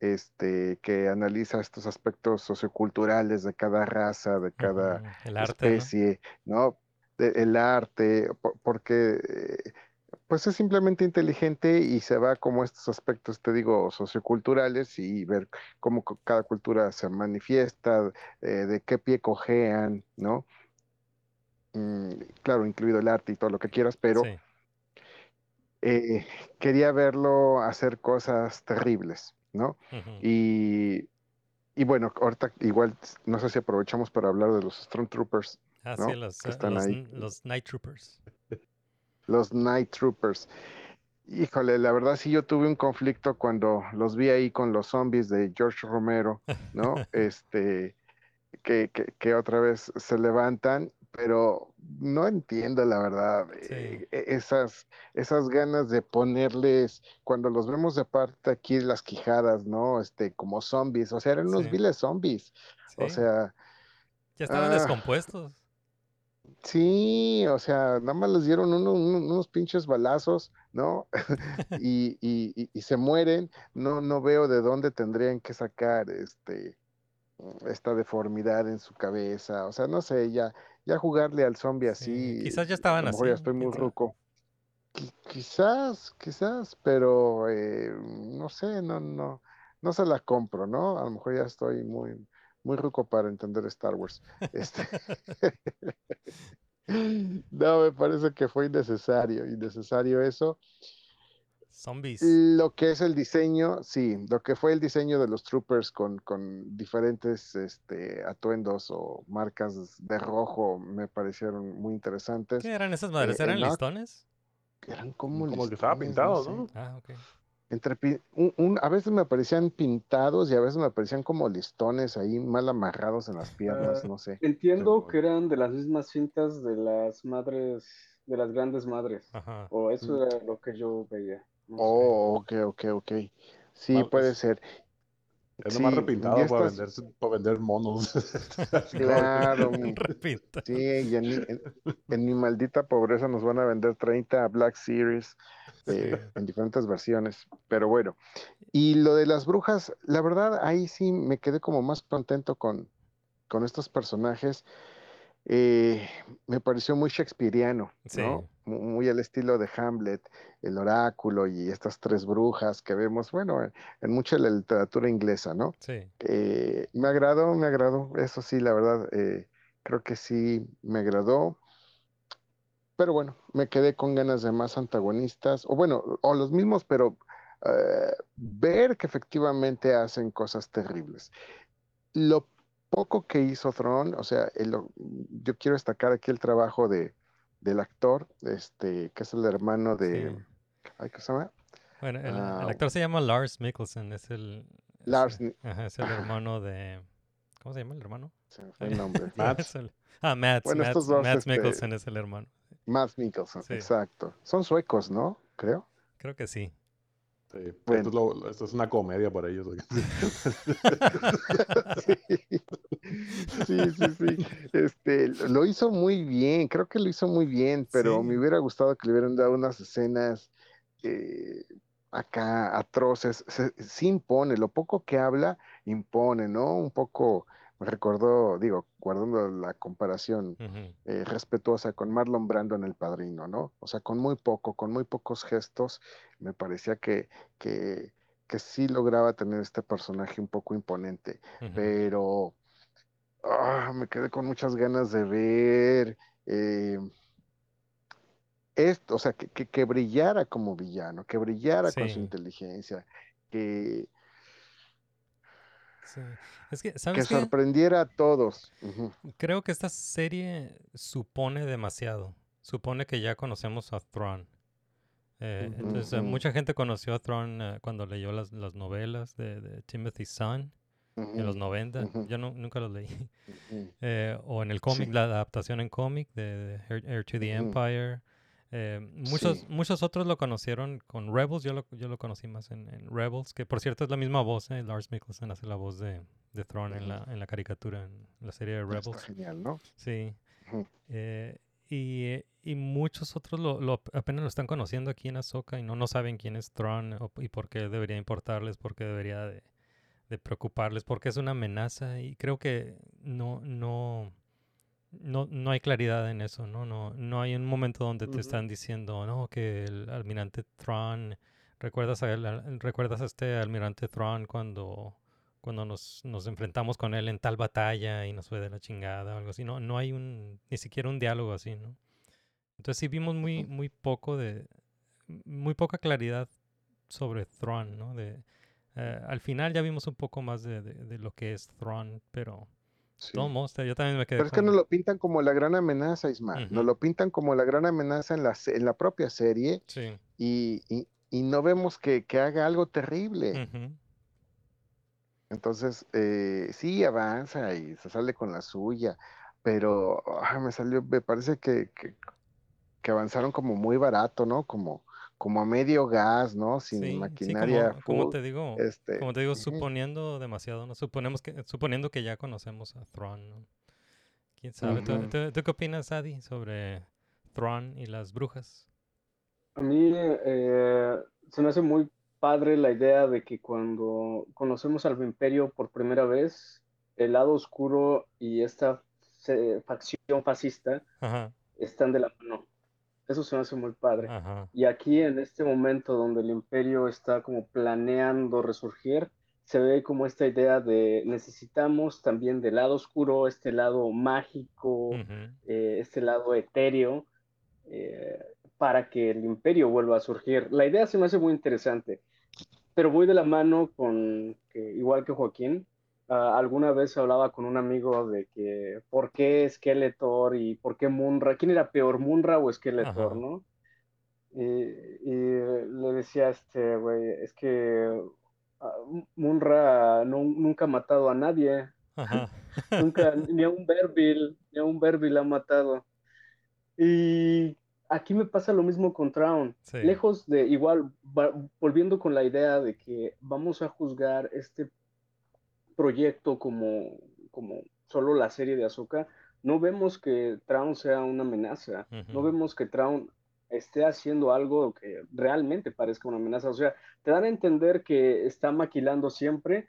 este, que analiza estos aspectos socioculturales de cada raza, de cada especie, ¿no? De- el arte, po- porque eh, pues es simplemente inteligente y se va como estos aspectos, te digo, socioculturales y ver cómo cada cultura se manifiesta, eh, de qué pie cojean, ¿no? Mm, claro, incluido el arte y todo lo que quieras, pero Sí. eh, quería verlo hacer cosas terribles, ¿no? Y, y bueno, ahorita igual no sé si aprovechamos para hablar de los Stormtroopers, Ah, ¿no? sí, los, que ah, están los, ahí. los Night Troopers. los Night Troopers. Híjole, la verdad sí yo tuve un conflicto cuando los vi ahí con los zombies de George Romero, ¿no? <laughs> Este, que, que, que otra vez se levantan, pero no entiendo la verdad Sí. eh, e- esas, esas ganas de ponerles, cuando los vemos de parte aquí las quijadas, ¿no? Este, como zombies, o sea, eran unos Sí. viles zombies, o sea, ya estaban ah. descompuestos. sí, o sea, nada más les dieron uno- uno- unos pinches balazos, ¿no? <laughs> <laughs> Y, y, y- y se mueren, no, no veo de dónde tendrían que sacar este, esta deformidad en su cabeza, o sea, no sé, ya, ya jugarle al zombie Sí, así, quizás ya a estaban lo mejor ya así, estoy muy ruco. Qui- Quizás, quizás, pero eh, no sé, no, no, no se la compro, ¿no? A lo mejor ya estoy muy, muy ruco para entender Star Wars. <laughs> Este, <laughs> no, me parece que fue innecesario, innecesario eso. Zombies. Lo que es el diseño, sí, lo que fue el diseño de los troopers con, con diferentes este, atuendos o marcas de rojo me parecieron muy interesantes. ¿Qué eran esas madres? eh, ¿Eran no. listones? Eran como Como que estaba listones, pintado, sé. ¿no? Ah, ok. Entre un- un- a veces me parecían pintados y a veces me parecían como listones ahí mal amarrados en las piernas, Ah, no sé. Entiendo Pero- que eran de las mismas cintas de las madres, de las grandes madres. Ajá. O eso era lo que yo veía. No sé. Oh, ok, ok, ok. Sí, puede pues, ser. Es nomás Sí, repintado para vender, para vender monos. <laughs> Claro, <laughs> Repita. Sí, y en, mi- en- en mi maldita pobreza nos van a vender 30 Black Series eh, <laughs> en diferentes versiones. Pero bueno, y lo de las brujas, la verdad, ahí sí me quedé como más contento con, con estos personajes. Eh, me pareció muy shakespeariano, Sí. ¿no? Mu- Muy al estilo de Hamlet, el oráculo y estas tres brujas que vemos, bueno, en, mucha de la literatura inglesa, ¿no? Sí. Eh, me agradó, me agradó, eso sí, la verdad, eh, creo que sí me agradó. Pero bueno, me quedé con ganas de más antagonistas, o bueno, o los mismos, pero eh, ver que efectivamente hacen cosas terribles. Lo poco que hizo Thrawn, o sea, el- yo quiero destacar aquí el trabajo de, del actor, este, que es el hermano de, Sí. ay, ¿qué se llama? Bueno, el, el Ah, actor se llama Lars Mikkelsen, es el... es Lars, ajá, es el ajá. hermano de... ¿Cómo se llama el hermano? se me fue el nombre. <laughs> Matt. Es el- ah, Matt. Bueno, estos dos, Matt este, Mikkelsen es el hermano. Matt Mikkelsen, Sí. exacto. Son suecos, ¿no? Creo. Creo que sí. Sí, Bueno. esto, es lo- esto es una comedia para ellos. <laughs> Sí, sí, sí. Este, lo hizo muy bien, creo que lo hizo muy bien, pero Sí. me hubiera gustado que le hubieran dado unas escenas eh, acá atroces. Se, sí impone, lo poco que habla impone, ¿no? Un poco, me recordó, digo, guardando la comparación eh, respetuosa con Marlon Brando en El Padrino, ¿no? O sea, con muy poco, con muy pocos gestos, me parecía que, que, que sí lograba tener este personaje un poco imponente pero ah, me quedé con muchas ganas de ver eh, esto, o sea, que, que, que brillara como villano, que brillara con su inteligencia, que, Sí. Es que, que ¿sabes qué? sorprendiera a todos. Creo que esta serie supone demasiado. Supone que ya conocemos a Thrawn. Eh, entonces, eh, mucha gente conoció a Thrawn eh, cuando leyó las, las novelas de, de Timothy Zahn en los ujú, 90. ujú. Yo no- nunca los leí. <laughs> Eh, o en el cómic, Sí. la adaptación en cómic de, de Heir, Heir to the. Empire. Eh, muchos, Sí. muchos otros lo conocieron con Rebels. Yo lo, yo lo conocí más en, en Rebels, que por cierto es la misma voz. eh, Lars Mikkelsen hace la voz de, de Thrawn en, la, en la caricatura, en la serie de Está Rebels. genial, ¿no? Sí. Eh, y, eh, y muchos otros lo, lo ap- apenas lo están conociendo aquí en Ahsoka y no, no saben quién es Thrawn o- y por qué debería importarles, por qué debería de, de preocuparles, porque es una amenaza y creo que no, no, no, no hay claridad en eso, ¿no? No, no hay un momento donde te están diciendo, no, que el almirante Thrawn, ¿recuerdas a, él- ¿recuerdas a este almirante Thrawn cuando cuando nos, nos enfrentamos con él en tal batalla y nos fue de la chingada o algo así. No, no hay un, ni siquiera un diálogo así, ¿no? Entonces sí vimos muy, muy poco de, muy poca claridad sobre Thrawn, ¿no? De, eh, al final ya vimos un poco más de, de- de lo que es Thrawn, pero Sí. todo modo, yo también me quedé Pero es que nos lo pintan como la gran amenaza, Ismael. Nos Ujú. lo pintan como la gran amenaza en la, en la propia serie Sí. y, y- y no vemos que, que haga algo terrible. Entonces, eh, sí, avanza y se sale con la suya, pero ay, me salió, me parece que, que, que avanzaron como muy barato, ¿no? Como, como a medio gas, ¿no? Sin Sí, sí, maquinaria como, como full. te digo, Este, como te digo, suponiendo demasiado, ¿no? Suponemos que, suponiendo que ya conocemos a Thrawn, ¿no? ¿Quién sabe? ¿Tú, Ujú. tú- tú qué opinas, Adi, sobre Thrawn y las brujas? A mí eh, se me hace muy padre la idea de que cuando conocemos al imperio por primera vez, el lado oscuro y esta se- facción fascista Ajá, están de la mano. Eso se me hace muy padre. ajá, Y aquí en este momento donde el imperio está como planeando resurgir, se ve como esta idea de necesitamos también del lado oscuro, este lado mágico, ujú, eh, este lado etéreo, eh, para que el imperio vuelva a surgir. La idea se me hace muy interesante, pero voy de la mano con, que, igual que Joaquín, ah, alguna vez hablaba con un amigo de que por qué Skeletor y por qué Munra, ¿quién era peor, Munra o Skeletor, Ajá. no? Y, y le decía a este güey, es que ah, Munra no- nunca ha matado a nadie, ajá. <laughs> Nunca, ni a un Berbil, ni a un Berbil ha matado. Y aquí me pasa lo mismo con Traun. Sí. Lejos de, igual, va- volviendo con la idea de que vamos a juzgar este proyecto como, como solo la serie de Ahsoka, no vemos que Traun sea una amenaza. No vemos que Traun esté haciendo algo que realmente parezca una amenaza. O sea, te dan a entender que está maquilando siempre,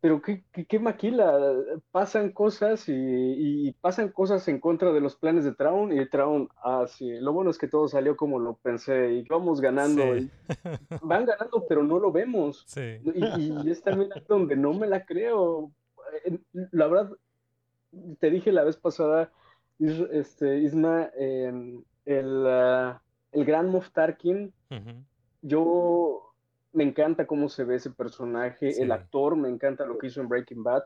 pero ¿qué, qué, qué maquila? Pasan cosas y, y pasan cosas en contra de los planes de Traun y Traun, ah, sí, lo bueno es que todo salió como lo pensé y vamos ganando. Sí. y <laughs> van ganando, pero no lo vemos. Sí. Y, y es también donde no me la creo. Eh, La verdad, te dije la vez pasada, este, Isma, eh, el, ah, el gran Moff Tarkin, yo me encanta cómo se ve ese personaje, Sí. el actor, me encanta lo que hizo en Breaking Bad,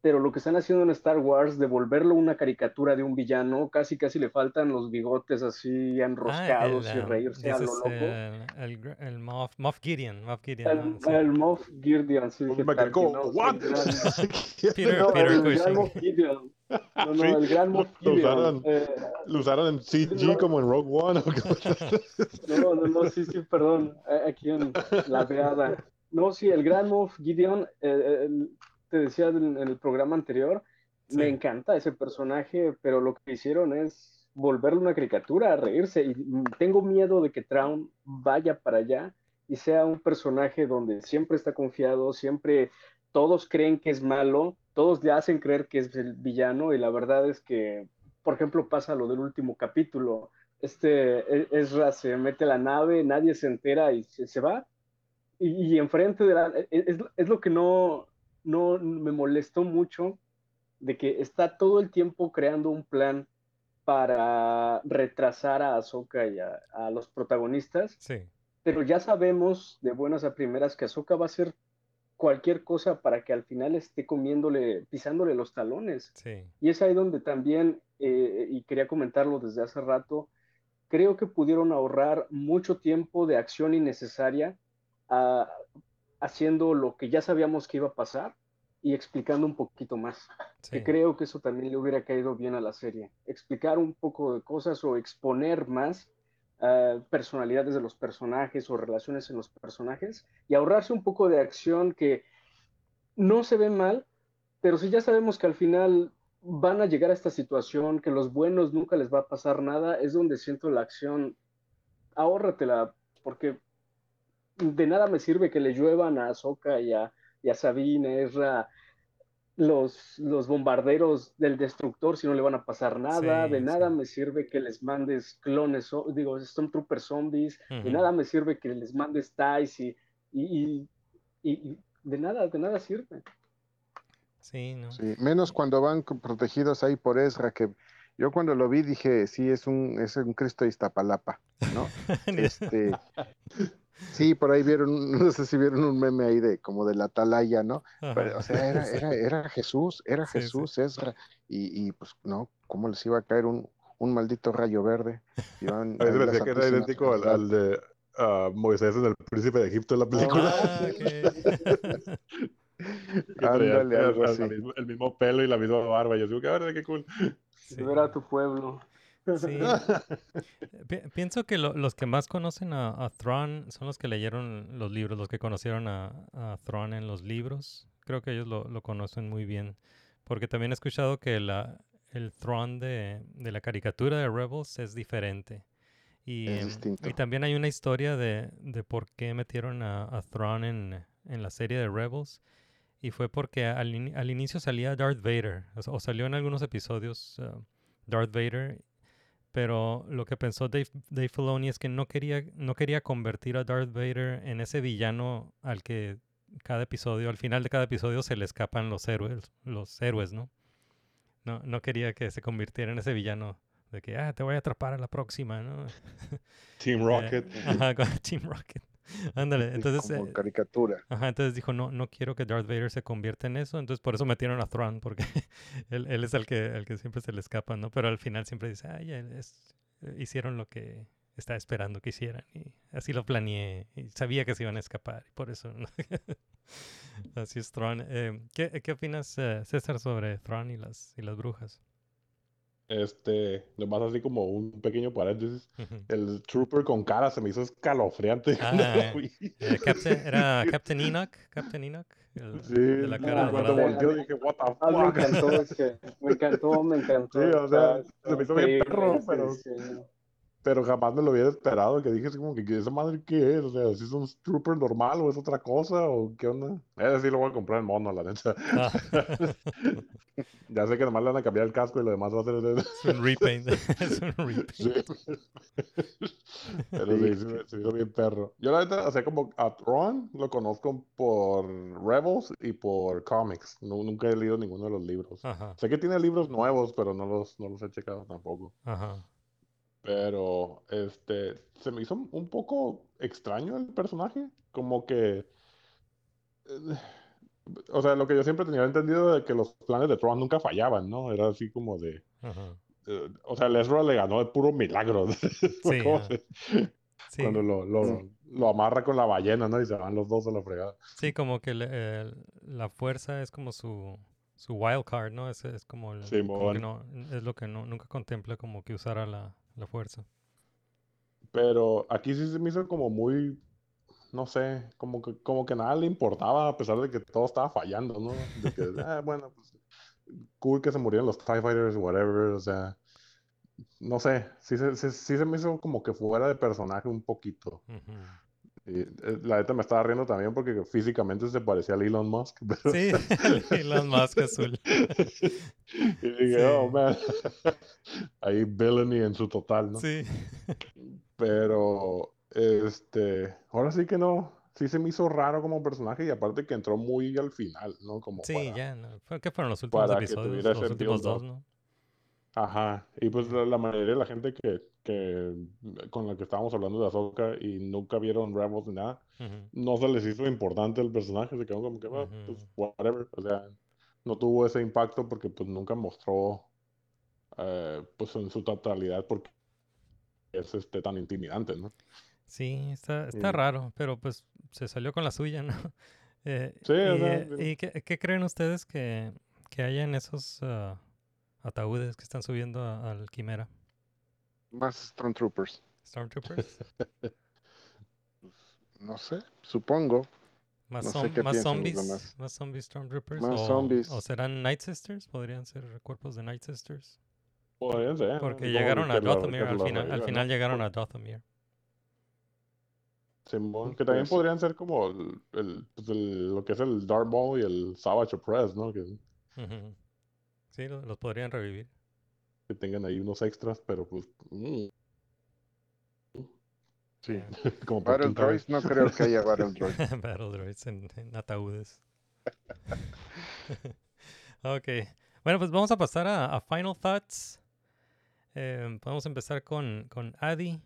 pero lo que están haciendo en Star Wars, de volverlo una caricatura de un villano, casi casi le faltan los bigotes así Ah, enroscados el, y um, reírse a lo loco. el, el, el Moff, Moff Gideon, Moff Gideon, El, ¿no? Sí. el Moff Gideon, sí, dije Tarkin, ¿no? Peter, <laughs> No, Peter el Moff Gideon. No, no, Sí, el gran Moff lo Gideon. usaron. Eh, ¿Lo usaron en CG No. como en Rogue One? no, no, no, sí, sí, perdón. eh, Aquí en la veada. No, sí, el gran Moff Gideon, eh, el- te decía en, en el programa anterior, me encanta ese personaje, pero lo que hicieron es volverlo una caricatura, a reírse. Y tengo miedo de que Traun vaya para allá y sea un personaje donde siempre está confiado, siempre todos creen que es malo, todos le hacen creer que es el villano, y la verdad es que, por ejemplo, pasa lo del último capítulo. Este E- Ezra se mete a la nave, nadie se entera y se, se va. Y, y enfrente de la. Es, es lo que no, no me molestó mucho de que está todo el tiempo creando un plan para retrasar a Ahsoka y a, a los protagonistas, Sí. pero ya sabemos de buenas a primeras que Ahsoka va a hacer cualquier cosa para que al final esté comiéndole, pisándole los talones. Sí. Y es ahí donde también, eh, y quería comentarlo desde hace rato, creo que pudieron ahorrar mucho tiempo de acción innecesaria ah, haciendo lo que ya sabíamos que iba a pasar y explicando un poquito más. Que creo que eso también le hubiera caído bien a la serie. Explicar un poco de cosas o exponer más ah, personalidades de los personajes o relaciones en los personajes y ahorrarse un poco de acción que no se ve mal, pero si ya sabemos que al final van a llegar a esta situación, que los buenos nunca les va a pasar nada, es donde siento la acción, ahórratela, porque de nada me sirve que le lluevan a Ahsoka y a, y a Sabine, los, los bombarderos del destructor si no le van a pasar nada, Sí, de nada sí. me sirve que les mandes clones, o- digo, Stormtrooper zombies, de nada me sirve que les mandes TIEs y, y, y- y- y de nada, de nada sirve. Sí, ¿no? Sí, menos cuando van protegidos ahí por Ezra, que yo cuando lo vi dije, sí, es un, es un Cristo de Iztapalapa, ¿no? <laughs> Este, sí, por ahí vieron, <laughs> no sé si vieron un meme ahí de como de la atalaya, ¿no? Pero, o sea, era, era, era Jesús, era Sí, sí. Jesús, Ezra, y, y pues no, ¿cómo les iba a caer un, un maldito rayo verde? Iban <laughs> A decía que era idéntico al, al de ah, Moisés en el Príncipe de Egipto en la película. Ah, <laughs> Ándale, algo el, así. el mismo, el mismo pelo y la misma barba. Yo digo, que a ver, qué cool. Sí. Ver a tu pueblo. Sí. <laughs> Pi- pienso que lo- los que más conocen a, a Thrawn son los que leyeron los libros, los que conocieron a, a Thrawn en los libros. Creo que ellos lo, lo conocen muy bien. Porque también he escuchado que la, el Thrawn de, de la caricatura de Rebels es diferente. Y, Es em, y también hay una historia de, de por qué metieron a, a Thrawn en, en la serie de Rebels. Y fue porque al, ini- al inicio salía Darth Vader, o, salió en algunos episodios uh, Darth Vader, pero lo que pensó Dave, Dave Filoni es que no quería, no quería convertir a Darth Vader en ese villano al que cada episodio, al final de cada episodio se le escapan los héroes, los héroes, ¿no? No, no quería que se convirtiera en ese villano de que, ah, te voy a atrapar a la próxima, ¿no? Team <laughs> Eh, Rocket. ajá, <laughs> Team Rocket. <laughs> Ándale, entonces... Como eh, caricatura. Ajá, entonces dijo, no, no quiero que Darth Vader se convierta en eso, entonces por eso metieron a Thrawn, porque <laughs> él, él es el que, el que siempre se le escapa, ¿no? Pero al final siempre dice, ay, es- hicieron lo que estaba esperando que hicieran, y así lo planeé, y sabía que se iban a escapar, y por eso, ¿no? <laughs> así es Thrawn. Eh, ¿qué, ¿Qué opinas, eh, César, sobre Thrawn y las, y las brujas? Este, nomás así como un pequeño paréntesis. El Trooper con cara se me hizo escalofriante. <laughs> Ah. Eh, Captain- ¿Era Captain Enoch? ¿Captain Enoch? El- Sí, de la cara cuando dorada. volteó dije, what the Ah, me encantó, es que me encantó, me <laughs> encantó. Sí, o sea, está- se me hizo bien perro, pero- diseño. Pero jamás me lo hubiera esperado, que dije así como que "¿Qué- esa madre qué es, o sea, si es un Trooper normal o es otra cosa o qué onda. Ese sí lo voy a comprar en mono, la neta. Ah, <laughs> Ya sé que nomás le van a cambiar el casco y lo demás va a ser es un repaint. <laughs> es un repaint. Sí. Pero sí, se me hizo bien perro. Yo la neta, o sea, como a Ron lo conozco por Rebels y por cómics. Nu- nunca he leído ninguno de los libros. Ajá, Sé que tiene libros nuevos, pero no los, no los he checado tampoco. ajá. Pero, este, se me hizo un poco extraño el personaje. Como que... eh, O sea, lo que yo siempre tenía entendido de que los planes de Tron nunca fallaban, ¿no? Era así como de... Ajá. eh, o sea, el Ezra le ganó de puro milagro. <laughs> Sí, Sí, Cuando lo, lo, lo amarra con la ballena, ¿no? Y se van los dos a la fregada. sí, como que le- el- la fuerza es como su, su wild card, ¿no? Es, es como, el- como que no, es lo que no, nunca contempla como que usara la, la fuerza. Pero aquí sí se me hizo como muy, no sé, como que, como que nada le importaba a pesar de que todo estaba fallando, ¿no? De que, <laughs> ah, bueno, pues, cool que se murieron los TIE Fighters, whatever, o sea, no sé, sí, se- sí, sí se me hizo como que fuera de personaje un poquito. Y, eh, la neta me estaba riendo también porque físicamente se parecía a Elon Musk, <laughs> pero... Sí, <laughs> Elon Musk azul. <laughs> Y dije, Sí. oh, man, ahí villainy en su total, ¿no? Sí. Pero, este, ahora sí que no, sí se me hizo raro como personaje y aparte que entró muy al final, ¿no? Como Sí, para- ya, no. ¿Qué fueron los últimos para que episodios? tuviera Los últimos build-up. dos, ¿no? Ajá, y pues la, la mayoría de la gente que, que con la que estábamos hablando de Ahsoka y nunca vieron Rebels ni nada, no se les hizo importante el personaje, se quedó como que, "Ah, pues, whatever, o sea, no tuvo ese impacto porque pues nunca mostró, eh, pues en su totalidad porque es este tan intimidante, ¿no? Sí, está, está Y- raro, pero pues se salió con la suya, ¿no? <laughs> Eh, Sí, o y, sea, eh, sí. ¿y qué, qué creen ustedes que, que haya en esos ah, ataúdes que están subiendo al Quimera? Más Stormtroopers. ¿Stormtroopers? <laughs> No sé, supongo. ¿Más, No zom- más zombies? ¿Más zombies Stormtroopers? Más o, zombies. ¿O serán Night Sisters? ¿Podrían ser cuerpos de Night Sisters? Podrían ser. Porque llegaron a Dothamir, al lo final, al final ¿no? llegaron a Dothamir. Simón, que Puede también ser. podrían ser como el, el- pues el- lo que es el Darth Maul y el Savage Opress, ¿no? Que. Sí, lo- los podrían revivir. que tengan ahí unos extras, pero pues... mm, Sí. <laughs> como por Battle. Droids, no creo que haya Battle <laughs> Droids. Battle droids en, en ataúdes. <laughs> ok. Bueno, pues vamos a pasar a, a Final Thoughts. Eh, podemos empezar con, con Adi.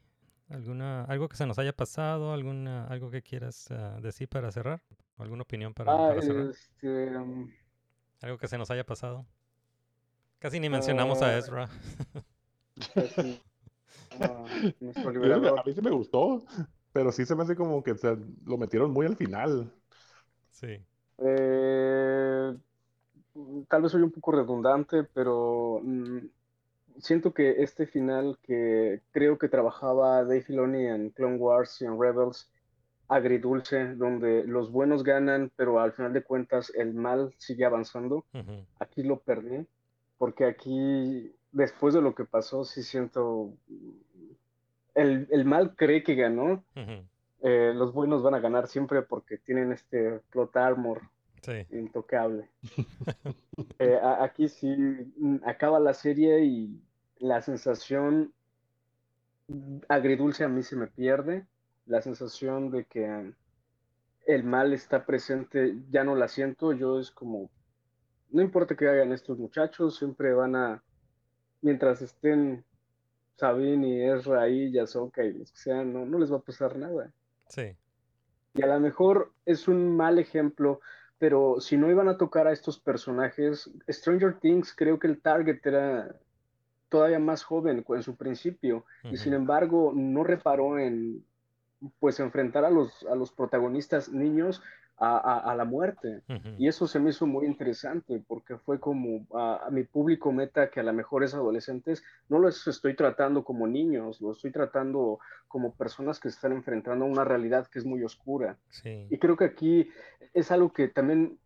¿Alguna, ¿Algo que se nos haya pasado? Alguna, ¿Algo que quieras ah, decir para cerrar? ¿Alguna opinión para, Ah, para cerrar? este, um, ¿Algo que se nos haya pasado? Casi ni mencionamos a Ah, Ezra. liberador. a mí sí me gustó, pero sí se me hace como que se lo metieron muy al final. sí. Eh, tal vez soy un poco redundante, pero mm, siento que este final que creo que trabajaba Dave Filoni en Clone Wars y en Rebels, agridulce, donde los buenos ganan, pero al final de cuentas el mal sigue avanzando, aquí lo perdí, porque aquí, después de lo que pasó, sí siento, el, el mal cree que ganó, eh, los buenos van a ganar siempre porque tienen este plot armor Sí. intocable. <laughs> Eh, a- aquí sí mm, acaba la serie y la sensación agridulce a mí se me pierde. La sensación de que el mal está presente ya no la siento. Yo es como, no importa que hagan estos muchachos, siempre van a, mientras estén Sabine y Ezra ahí, y Ahsoka y los que sean, no, no les va a pasar nada. Sí. Y a lo mejor es un mal ejemplo, pero si no iban a tocar a estos personajes, Stranger Things creo que el target era todavía más joven en su principio, y sin embargo no reparó en pues enfrentar a los, a los protagonistas niños a, a- a la muerte. Y eso se me hizo muy interesante porque fue como a, a mi público meta, que a lo mejor es adolescentes, no los estoy tratando como niños, los estoy tratando como personas que están enfrentando a una realidad que es muy oscura. Sí. Y creo que aquí es algo que también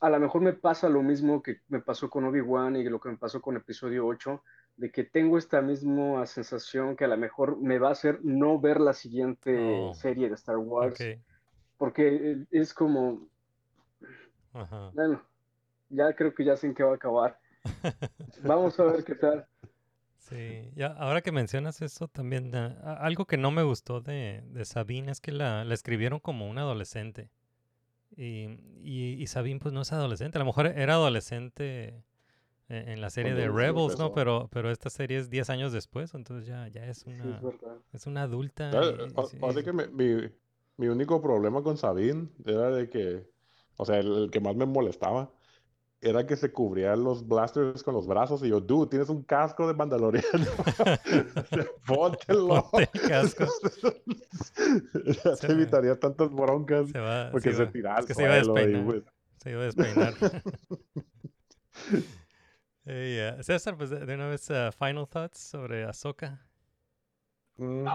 a lo mejor me pasa lo mismo que me pasó con Obi-Wan y lo que me pasó con episodio 8, de que tengo esta misma sensación que a lo mejor me va a hacer no ver la siguiente Oh. serie de Star Wars, Ok. Porque es como, Ajá. bueno, ya creo que ya sé en qué va a acabar. <laughs> Vamos a ver qué tal. Sí, ya, ahora que mencionas eso también, ah, a- algo que no me gustó de, de Sabine es que la, la escribieron como una adolescente. Y, y, y Sabine pues no es adolescente, a lo mejor era adolescente en, en la serie de sí Rebels, ¿no? Pero, pero esta serie es 10 años después, entonces ya, ya es Sí, una, es verdad. es una adulta. Eh, y- o- sí, Así que mi, mi único problema con Sabine era de que, o sea, el, el que más me molestaba era que se cubría los blasters con los brazos y yo, dude, tienes un casco de mandaloriano. <laughs> <laughs> Póntelo. Ponte el casco. <laughs> Ya Se te evitaría tantas broncas se va, porque se se iba- tira es que se iba a y, despeinar. pues, Se iba a despeinar. Eh. César, pues de una vez, ah, final thoughts sobre Ahsoka. mm,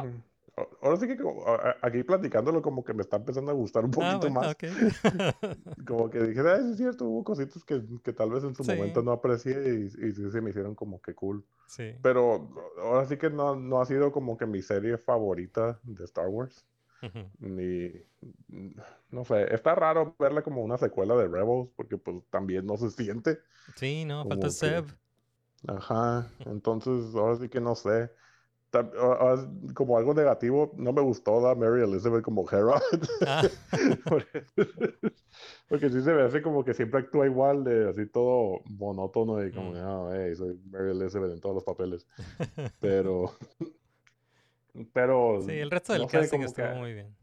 Ahora sí que como- aquí platicándolo como que me está empezando a gustar un Ah, poquito bueno, más. <laughs> Como que dije, "Ay, sí es cierto, hubo cositas que, que tal vez en su Sí. momento no aprecié y, y sí se me hicieron como que cool. Sí. Pero ahora sí que no, no ha sido como que mi serie favorita de Star Wars. Ni, no sé, está raro verla como una secuela de Rebels porque pues también no se siente. Sí, no, falta que- Seb. Ajá, entonces ahora sí que no sé. Ta- a- a- Como algo negativo, no me gustó la Mary Elizabeth como Hera. Ah, <laughs> Porque, porque sí se ve así como que siempre actúa igual, de así todo monótono y como, Mm. "Ah, hey, soy Mary Elizabeth en todos los papeles. Pero, <laughs> pero, sí, el resto del no sé, casting estuvo muy bien.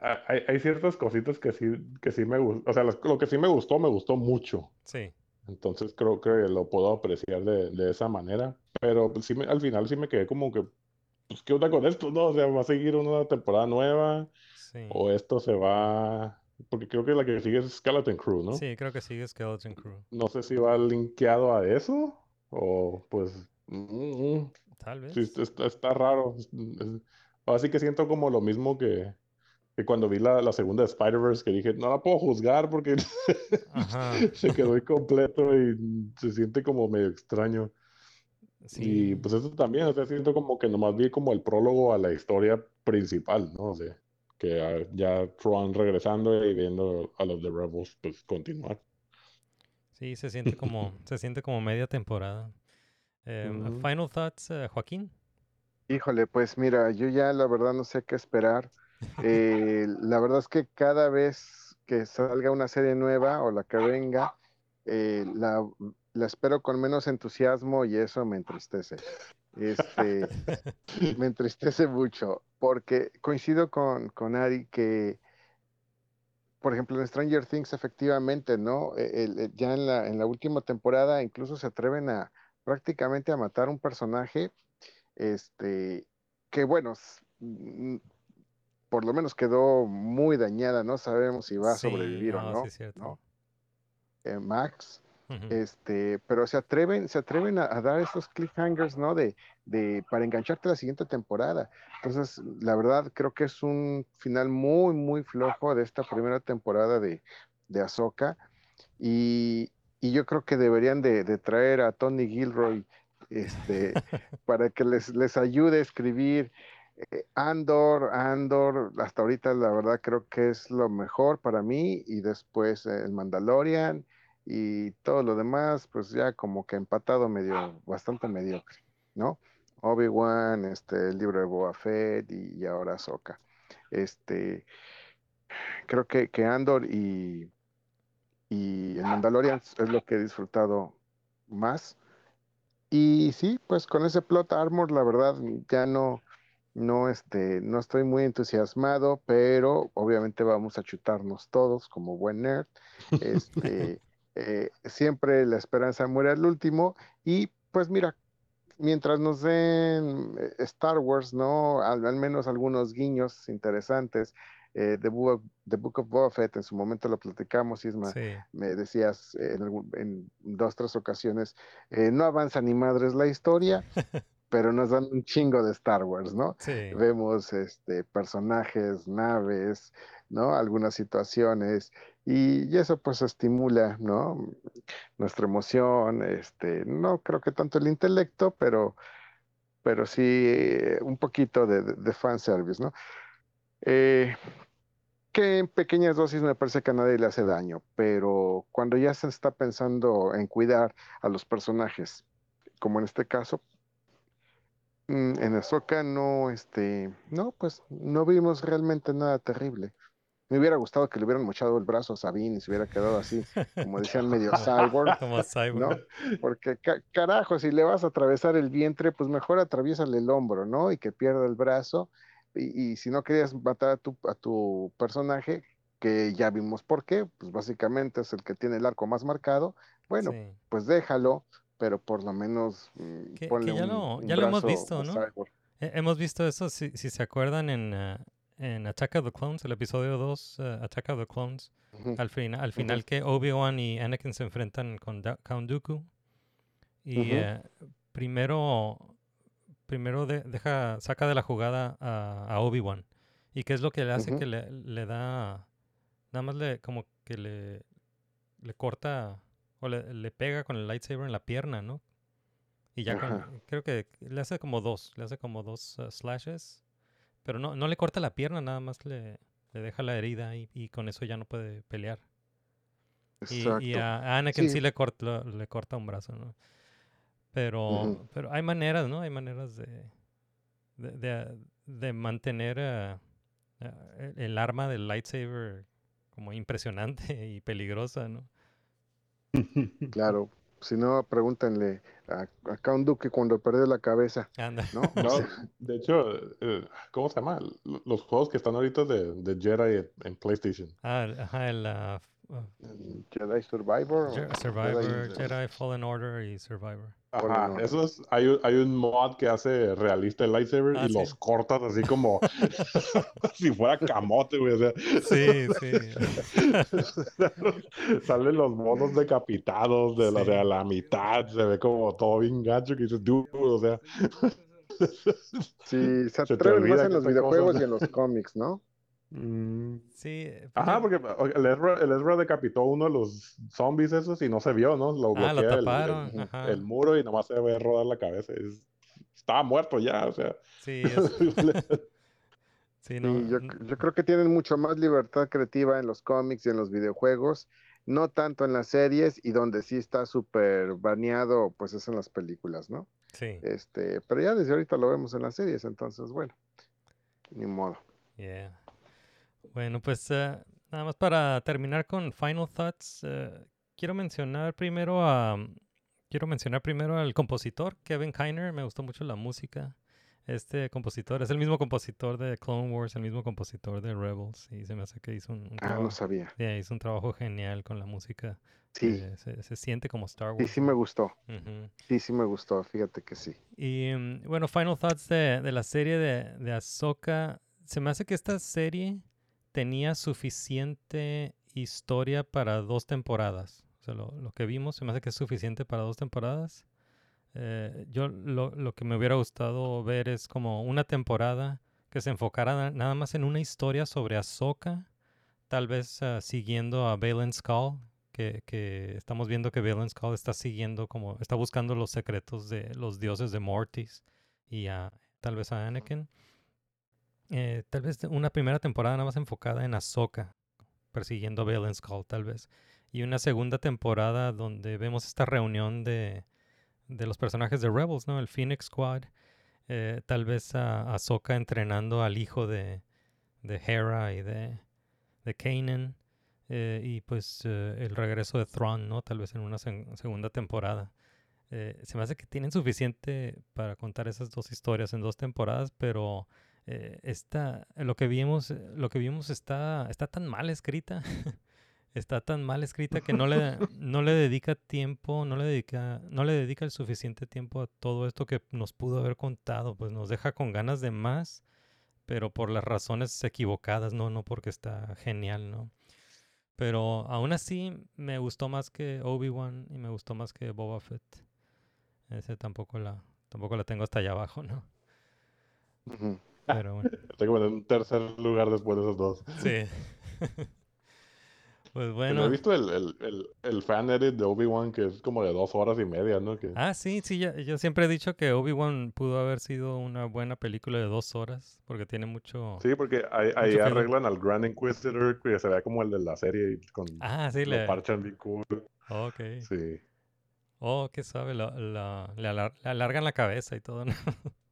ha- hay, hay ciertas cositas que sí, que sí me gustó, o sea, lo que sí me gustó, me gustó mucho. Sí, Entonces creo que lo puedo apreciar de, de esa manera. Pero pues, sí me- al final sí me quedé como que, pues, ¿qué onda con esto? ¿No? O sea, ¿va a seguir una temporada nueva? sí. ¿O esto se va...? Porque creo que la que sigue es Skeleton Crew, ¿no? Sí, creo que sigue Skeleton Crew. No sé si va linkeado a eso o pues... mm, mm, Tal vez. sí, está, está raro. Así que siento como lo mismo que, que cuando vi la, la segunda de Spider-Verse, que dije, no la puedo juzgar porque <laughs> se quedó incompleto y se siente como medio extraño. Sí. Y pues eso también, o sea, siento como que nomás vi como el prólogo a la historia principal, ¿no? O sea, que ah, ya Tron regresando y viendo a los de Rebels, pues continuar. Sí, se siente como, <laughs> se siente como media temporada. Eh, Ujú. Final thoughts, eh, Joaquín. Híjole, pues mira, yo ya la verdad no sé qué esperar. Eh, la verdad es que cada vez que salga una serie nueva o la que venga, eh, la, la espero con menos entusiasmo y eso me entristece. Este, <laughs> me entristece mucho porque coincido con, con Ari que, por ejemplo, en Stranger Things efectivamente, ¿no? E- el- el- ya en la, en la última temporada incluso se atreven a prácticamente a matar un personaje este, que bueno, por lo menos quedó muy dañada, no sabemos si va a Sí, sobrevivir o no, no, sí es cierto. ¿no? Eh, Max, este, pero se atreven, se atreven a, a dar estos cliffhangers, ¿no? De, de, para engancharte a la siguiente temporada. Entonces, la verdad, creo que es un final muy, muy flojo de esta primera temporada de, de Ahsoka. Y, y yo creo que deberían de, de traer a Tony Gilroy, este, <laughs> para que les, les ayude a escribir. Eh, Andor, Andor, hasta ahorita la verdad creo que es lo mejor para mí y después eh, el Mandalorian y todo lo demás, pues ya como que empatado medio, bastante mediocre, ¿no? Obi-Wan, este, el libro de Boba Fett y, ahora Ahsoka. Este, creo que, que Andor y, y el Mandalorian es lo que he disfrutado más. Y sí, pues con ese plot armor, la verdad, ya no, no, este, no estoy muy entusiasmado, pero obviamente vamos a chutarnos todos como buen nerd. Este, <laughs> eh, siempre la esperanza muere al último. Y pues mira, mientras nos den eh, Star Wars, ¿no? Al, al menos algunos guiños interesantes. Eh, The, Book, The Book of Boba Fett, en su momento lo platicamos, Isma, Sí. me decías eh, en, en dos, tres ocasiones, eh, no avanza ni madres la historia, <laughs> pero nos dan un chingo de Star Wars, ¿no? Sí. Vemos este, personajes, naves, ¿no? Algunas situaciones, y, y eso pues estimula, ¿no? Nuestra emoción, este, no creo que tanto el intelecto, pero, pero sí eh, un poquito de, de, de fanservice, ¿no? Eh, que en pequeñas dosis me parece que a nadie le hace daño, pero cuando ya se está pensando en cuidar a los personajes, como en este caso, en Ahsoka no, este, no, pues no vimos realmente nada terrible. Me hubiera gustado que le hubieran mochado el brazo a Sabine y se hubiera quedado así, como decían, medio cyborg, <laughs> Como ¿no? Porque ca- carajo, si le vas a atravesar el vientre, pues mejor atraviésale el hombro, ¿no? Y que pierda el brazo. Y, y si no querías matar a tu, a tu personaje, que ya vimos por qué, pues básicamente es el que tiene el arco más marcado, bueno, Sí. pues déjalo, pero por lo menos mm, Que- ponle que ya un, lo- un ya lo hemos visto, ¿no? cyborg. He- Hemos visto eso, si, si se acuerdan, en, ah, en Attack of the Clones, el episodio 2, ah, Attack of the Clones. Al, fina- al Ujú. final que Obi-Wan y Anakin se enfrentan con Da- Count Dooku. Y eh, primero, primero de- deja, saca de la jugada a, a Obi-Wan. ¿Y qué es lo que le hace? Que le, le da, nada más le, como que le, le corta o le, le pega con el lightsaber en la pierna, ¿no? Y ya con- creo que le hace como dos, le hace como dos ah, slashes. Pero no, no le corta la pierna, nada más le, le deja la herida y, y con eso ya no puede pelear. Y, y Exacto. a Anakin sí, Sí. le, corta, le corta un brazo, ¿no? Pero, pero hay maneras, ¿no? Hay maneras de, de, de- de mantener ah, el, el arma del lightsaber como impresionante <laughs> y peligrosa, ¿no? Claro, si no, pregúntenle a, a Count Dooku cuando perdió la cabeza, Anda. ¿no? O <laughs> No, sea, de hecho, eh, ¿cómo se llama? Los juegos que están ahorita de, de Jedi en- PlayStation. Ah, el- ajá, el ah, Jedi Survivor. Je- Jedi- Survivor, Jedi Fallen Order y Survivor. Ajá, Order. eso es, hay, un- hay un mod que hace realista el lightsaber Ah, y sí. los cortas así como <laughs> si fuera camote, güey. O sea, Sí, sí. <laughs> salen los monos decapitados de la, Sí. de a la mitad, se ve como todo bien gacho que dices, dude, o sea. Sí, se atreven más en los videojuegos cosas- y en los cómics, ¿no? Mm. Sí, pues Ajá, porque el Ezra, el Ezra decapitó uno de los zombies esos y no se vio, ¿no? Lo Ah, lo bloquea el- taparon, el, ajá. el muro y nomás se ve rodar la cabeza. Es- estaba muerto ya, o sea. sí, <laughs> es- <laughs> sí, no, Sí, yo, yo creo que tienen mucho más libertad creativa en los cómics y en los videojuegos, no tanto en las series y donde sí está súper baneado, pues es en las películas, ¿no? sí. Este, pero ya desde ahorita lo vemos en las series, entonces, bueno, ni modo. Yeah. Bueno, pues eh, nada más para terminar con final thoughts, eh, quiero mencionar primero a quiero mencionar primero al compositor Kevin Kiner, me gustó mucho la música. Este compositor es el mismo compositor de Clone Wars, el mismo compositor de Rebels y se me hace que hizo un, un Ah, trabajo, no sabía. yeah, hizo un trabajo genial con la música. Sí, eh, se, se siente como Star sí, Wars. sí me gustó. Ujú. Sí, sí me gustó, fíjate que sí. Y mm, bueno, final thoughts de, de la serie de, de Ahsoka. se me hace que esta serie tenía suficiente historia para dos temporadas. O sea, lo, lo que vimos se me hace que es suficiente para dos temporadas. Eh, yo lo, lo que me hubiera gustado ver es como una temporada que se enfocara na- nada más en una historia sobre Ahsoka, tal vez ah, siguiendo a Valen Skull, que, que estamos viendo que Valen Skull está siguiendo como, está buscando los secretos de los dioses de Mortis y a, tal vez a Anakin. Eh, tal vez una primera temporada nada más enfocada en Ahsoka, persiguiendo a Valen Skull, tal vez. Y una segunda temporada donde vemos esta reunión de, de los personajes de Rebels, ¿no? El Phoenix Squad. eh, tal vez a Ahsoka entrenando al hijo de, de Hera y de, de Kanan. eh, y pues eh, el regreso de Thrawn, ¿no? Tal vez en una segunda temporada. Se me hace que tienen suficiente para contar esas dos historias en dos temporadas, pero eh, esta, lo que vimos, eh, lo que vimos está, está tan mal escrita. <laughs> está tan mal escrita que no le, <laughs> no le dedica tiempo, no le dedica, no le dedica el suficiente tiempo a todo esto que nos pudo haber contado, pues nos deja con ganas de más, pero por las razones equivocadas, no, no porque está genial, ¿no? Pero aún así me gustó más que Obi-Wan y me gustó más que Boba Fett. Ese tampoco la, tampoco la tengo hasta allá abajo, ¿no? Pero bueno, Tengo que poner un tercer lugar después de esos dos. sí. <laughs> pues bueno. he visto el, el, el, el fan edit de Obi-Wan, que es como de dos horas y media, ¿no? Que... Ah, sí, sí, ya- yo siempre he dicho que Obi-Wan pudo haber sido una buena película de dos horas, porque tiene mucho... Sí, porque ahí, arreglan al Grand Inquisitor, que se vea como el de la serie, con Ah, sí, le... parchan bien cool. Ok. Sí. Oh, qué sabe, la- alar- le alargan la cabeza y todo, ¿no? <laughs>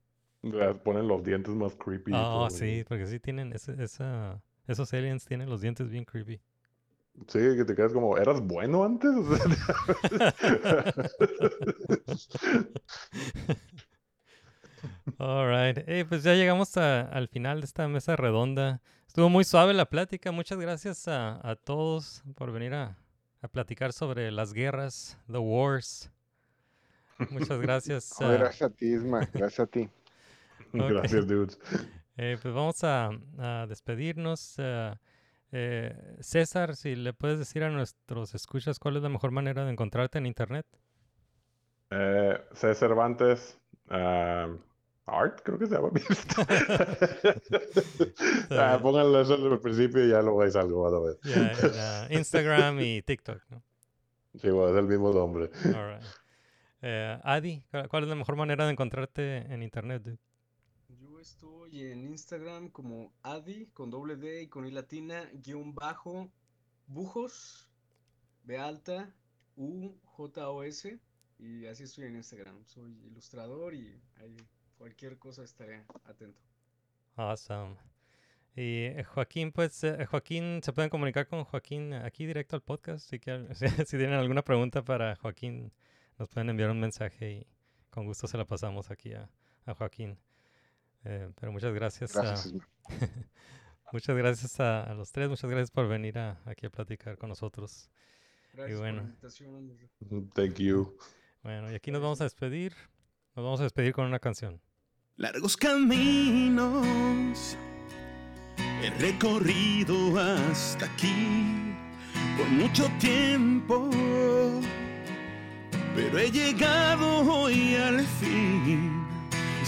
Ponen los dientes más creepy. Oh, sí, porque sí tienen, ese- esa, esos aliens tienen los dientes bien creepy. Sí, que te quedas como, ¿eras bueno antes? O sea, <laughs> All right. Hey, pues ya llegamos a- al final de esta mesa redonda. Estuvo muy suave la plática. Muchas gracias a, a todos por venir a, a platicar sobre las guerras, the wars. Muchas <laughs> gracias. No, gracias a ti, Isma, gracias a ti. <laughs> Gracias, dudes. eh, pues vamos a, a despedirnos. ah, eh, César, si le puedes decir a nuestros escuchas cuál es la mejor manera de encontrarte en internet. Eh, C. Cervantes Art, creo que se llama. <laughs> <laughs> ah, pónganlo eso al principio y ya lo vais algo, a ver. Ya, en, ah, Instagram y TikTok, ¿no? Sí, bueno, es el mismo nombre. All right. Eh, Adi, ¿cuál- ¿cuál es la mejor manera de encontrarte en internet? dude? Estoy en Instagram como Adi con doble D y con I latina, guion bajo, bujos, B alta, U, J O S, y así estoy en Instagram. Soy ilustrador y cualquier cosa estaré atento. Awesome. Y eh, Joaquín, pues, eh, Joaquín, se pueden comunicar con Joaquín aquí directo al podcast. Si, <laughs> tienen alguna pregunta para Joaquín, nos pueden enviar un mensaje y con gusto se la pasamos aquí a Joaquín. Eh, pero muchas gracias. a- Gracias, <laughs> muchas gracias a, a los tres. Muchas gracias por venir a- aquí a platicar con nosotros. Gracias bueno. por la invitación. Thank you. Bueno, y aquí nos vamos a despedir. Nos vamos a despedir con una canción. Largos caminos he recorrido hasta aquí por mucho tiempo, pero he llegado hoy al fin y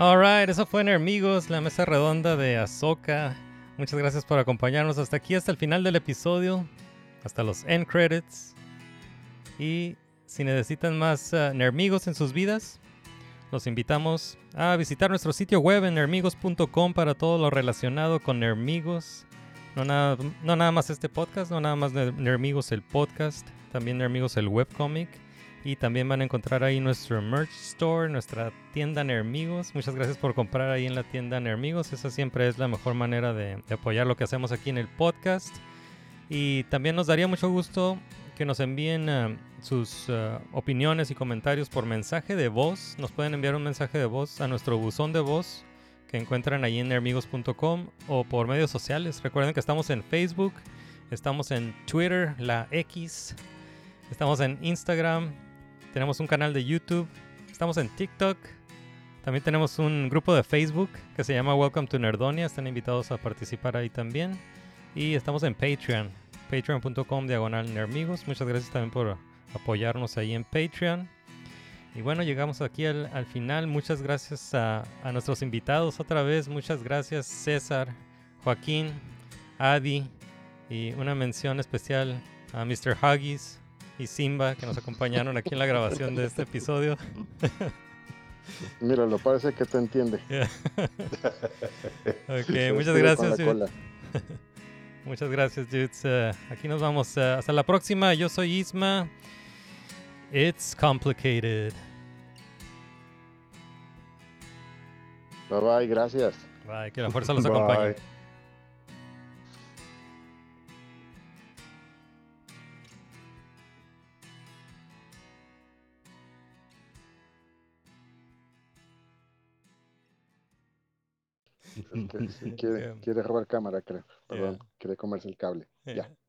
Alright, eso fue Amigos, la mesa redonda de Ahsoka. Muchas gracias por acompañarnos hasta aquí, hasta el final del episodio, hasta los end credits. Y si necesitan más uh, nermigos en sus vidas, los invitamos a visitar nuestro sitio web en nermigos.com para todo lo relacionado con Nermigos. No nada, no nada más este podcast, no nada más Nermigos el podcast, también Nermigos el webcomic. Y también van a encontrar ahí nuestro merch store, nuestra tienda Nermigos. Muchas gracias por comprar ahí en la tienda Nermigos. Esa siempre es la mejor manera de, apoyar lo que hacemos aquí en el podcast. Y también nos daría mucho gusto que nos envíen uh, sus uh, opiniones y comentarios por mensaje de voz. Nos pueden enviar un mensaje de voz a nuestro buzón de voz que encuentran ahí en nermigos.com o por medios sociales. Recuerden que estamos en Facebook, estamos en Twitter, la X, estamos en Instagram, tenemos un canal de YouTube, estamos en TikTok. También tenemos un grupo de Facebook que se llama Welcome to Nerdonia. Están invitados a participar ahí también. Y estamos en Patreon patreon.com diagonal nermigos. Muchas gracias también por apoyarnos ahí en Patreon. Y bueno, llegamos aquí al, al final. Muchas gracias a, a, nuestros invitados otra vez. Muchas gracias César, Joaquín, Adi y una mención especial a Mr. Huggies y Simba que nos acompañaron aquí en la grabación de este episodio. <laughs> Mira, lo parece que te entiende. Yeah. <laughs> ok, <laughs> muchas gracias. Muchas gracias, dudes. Uh, aquí nos vamos. Uh, hasta la próxima. Yo soy Isma. It's complicated. Bye bye, gracias. Bye, que la fuerza los acompañe. Es que sí, quiere, <laughs> quiere robar cámara, creo. Perdón, Yeah. quiere comerse el cable. Ya.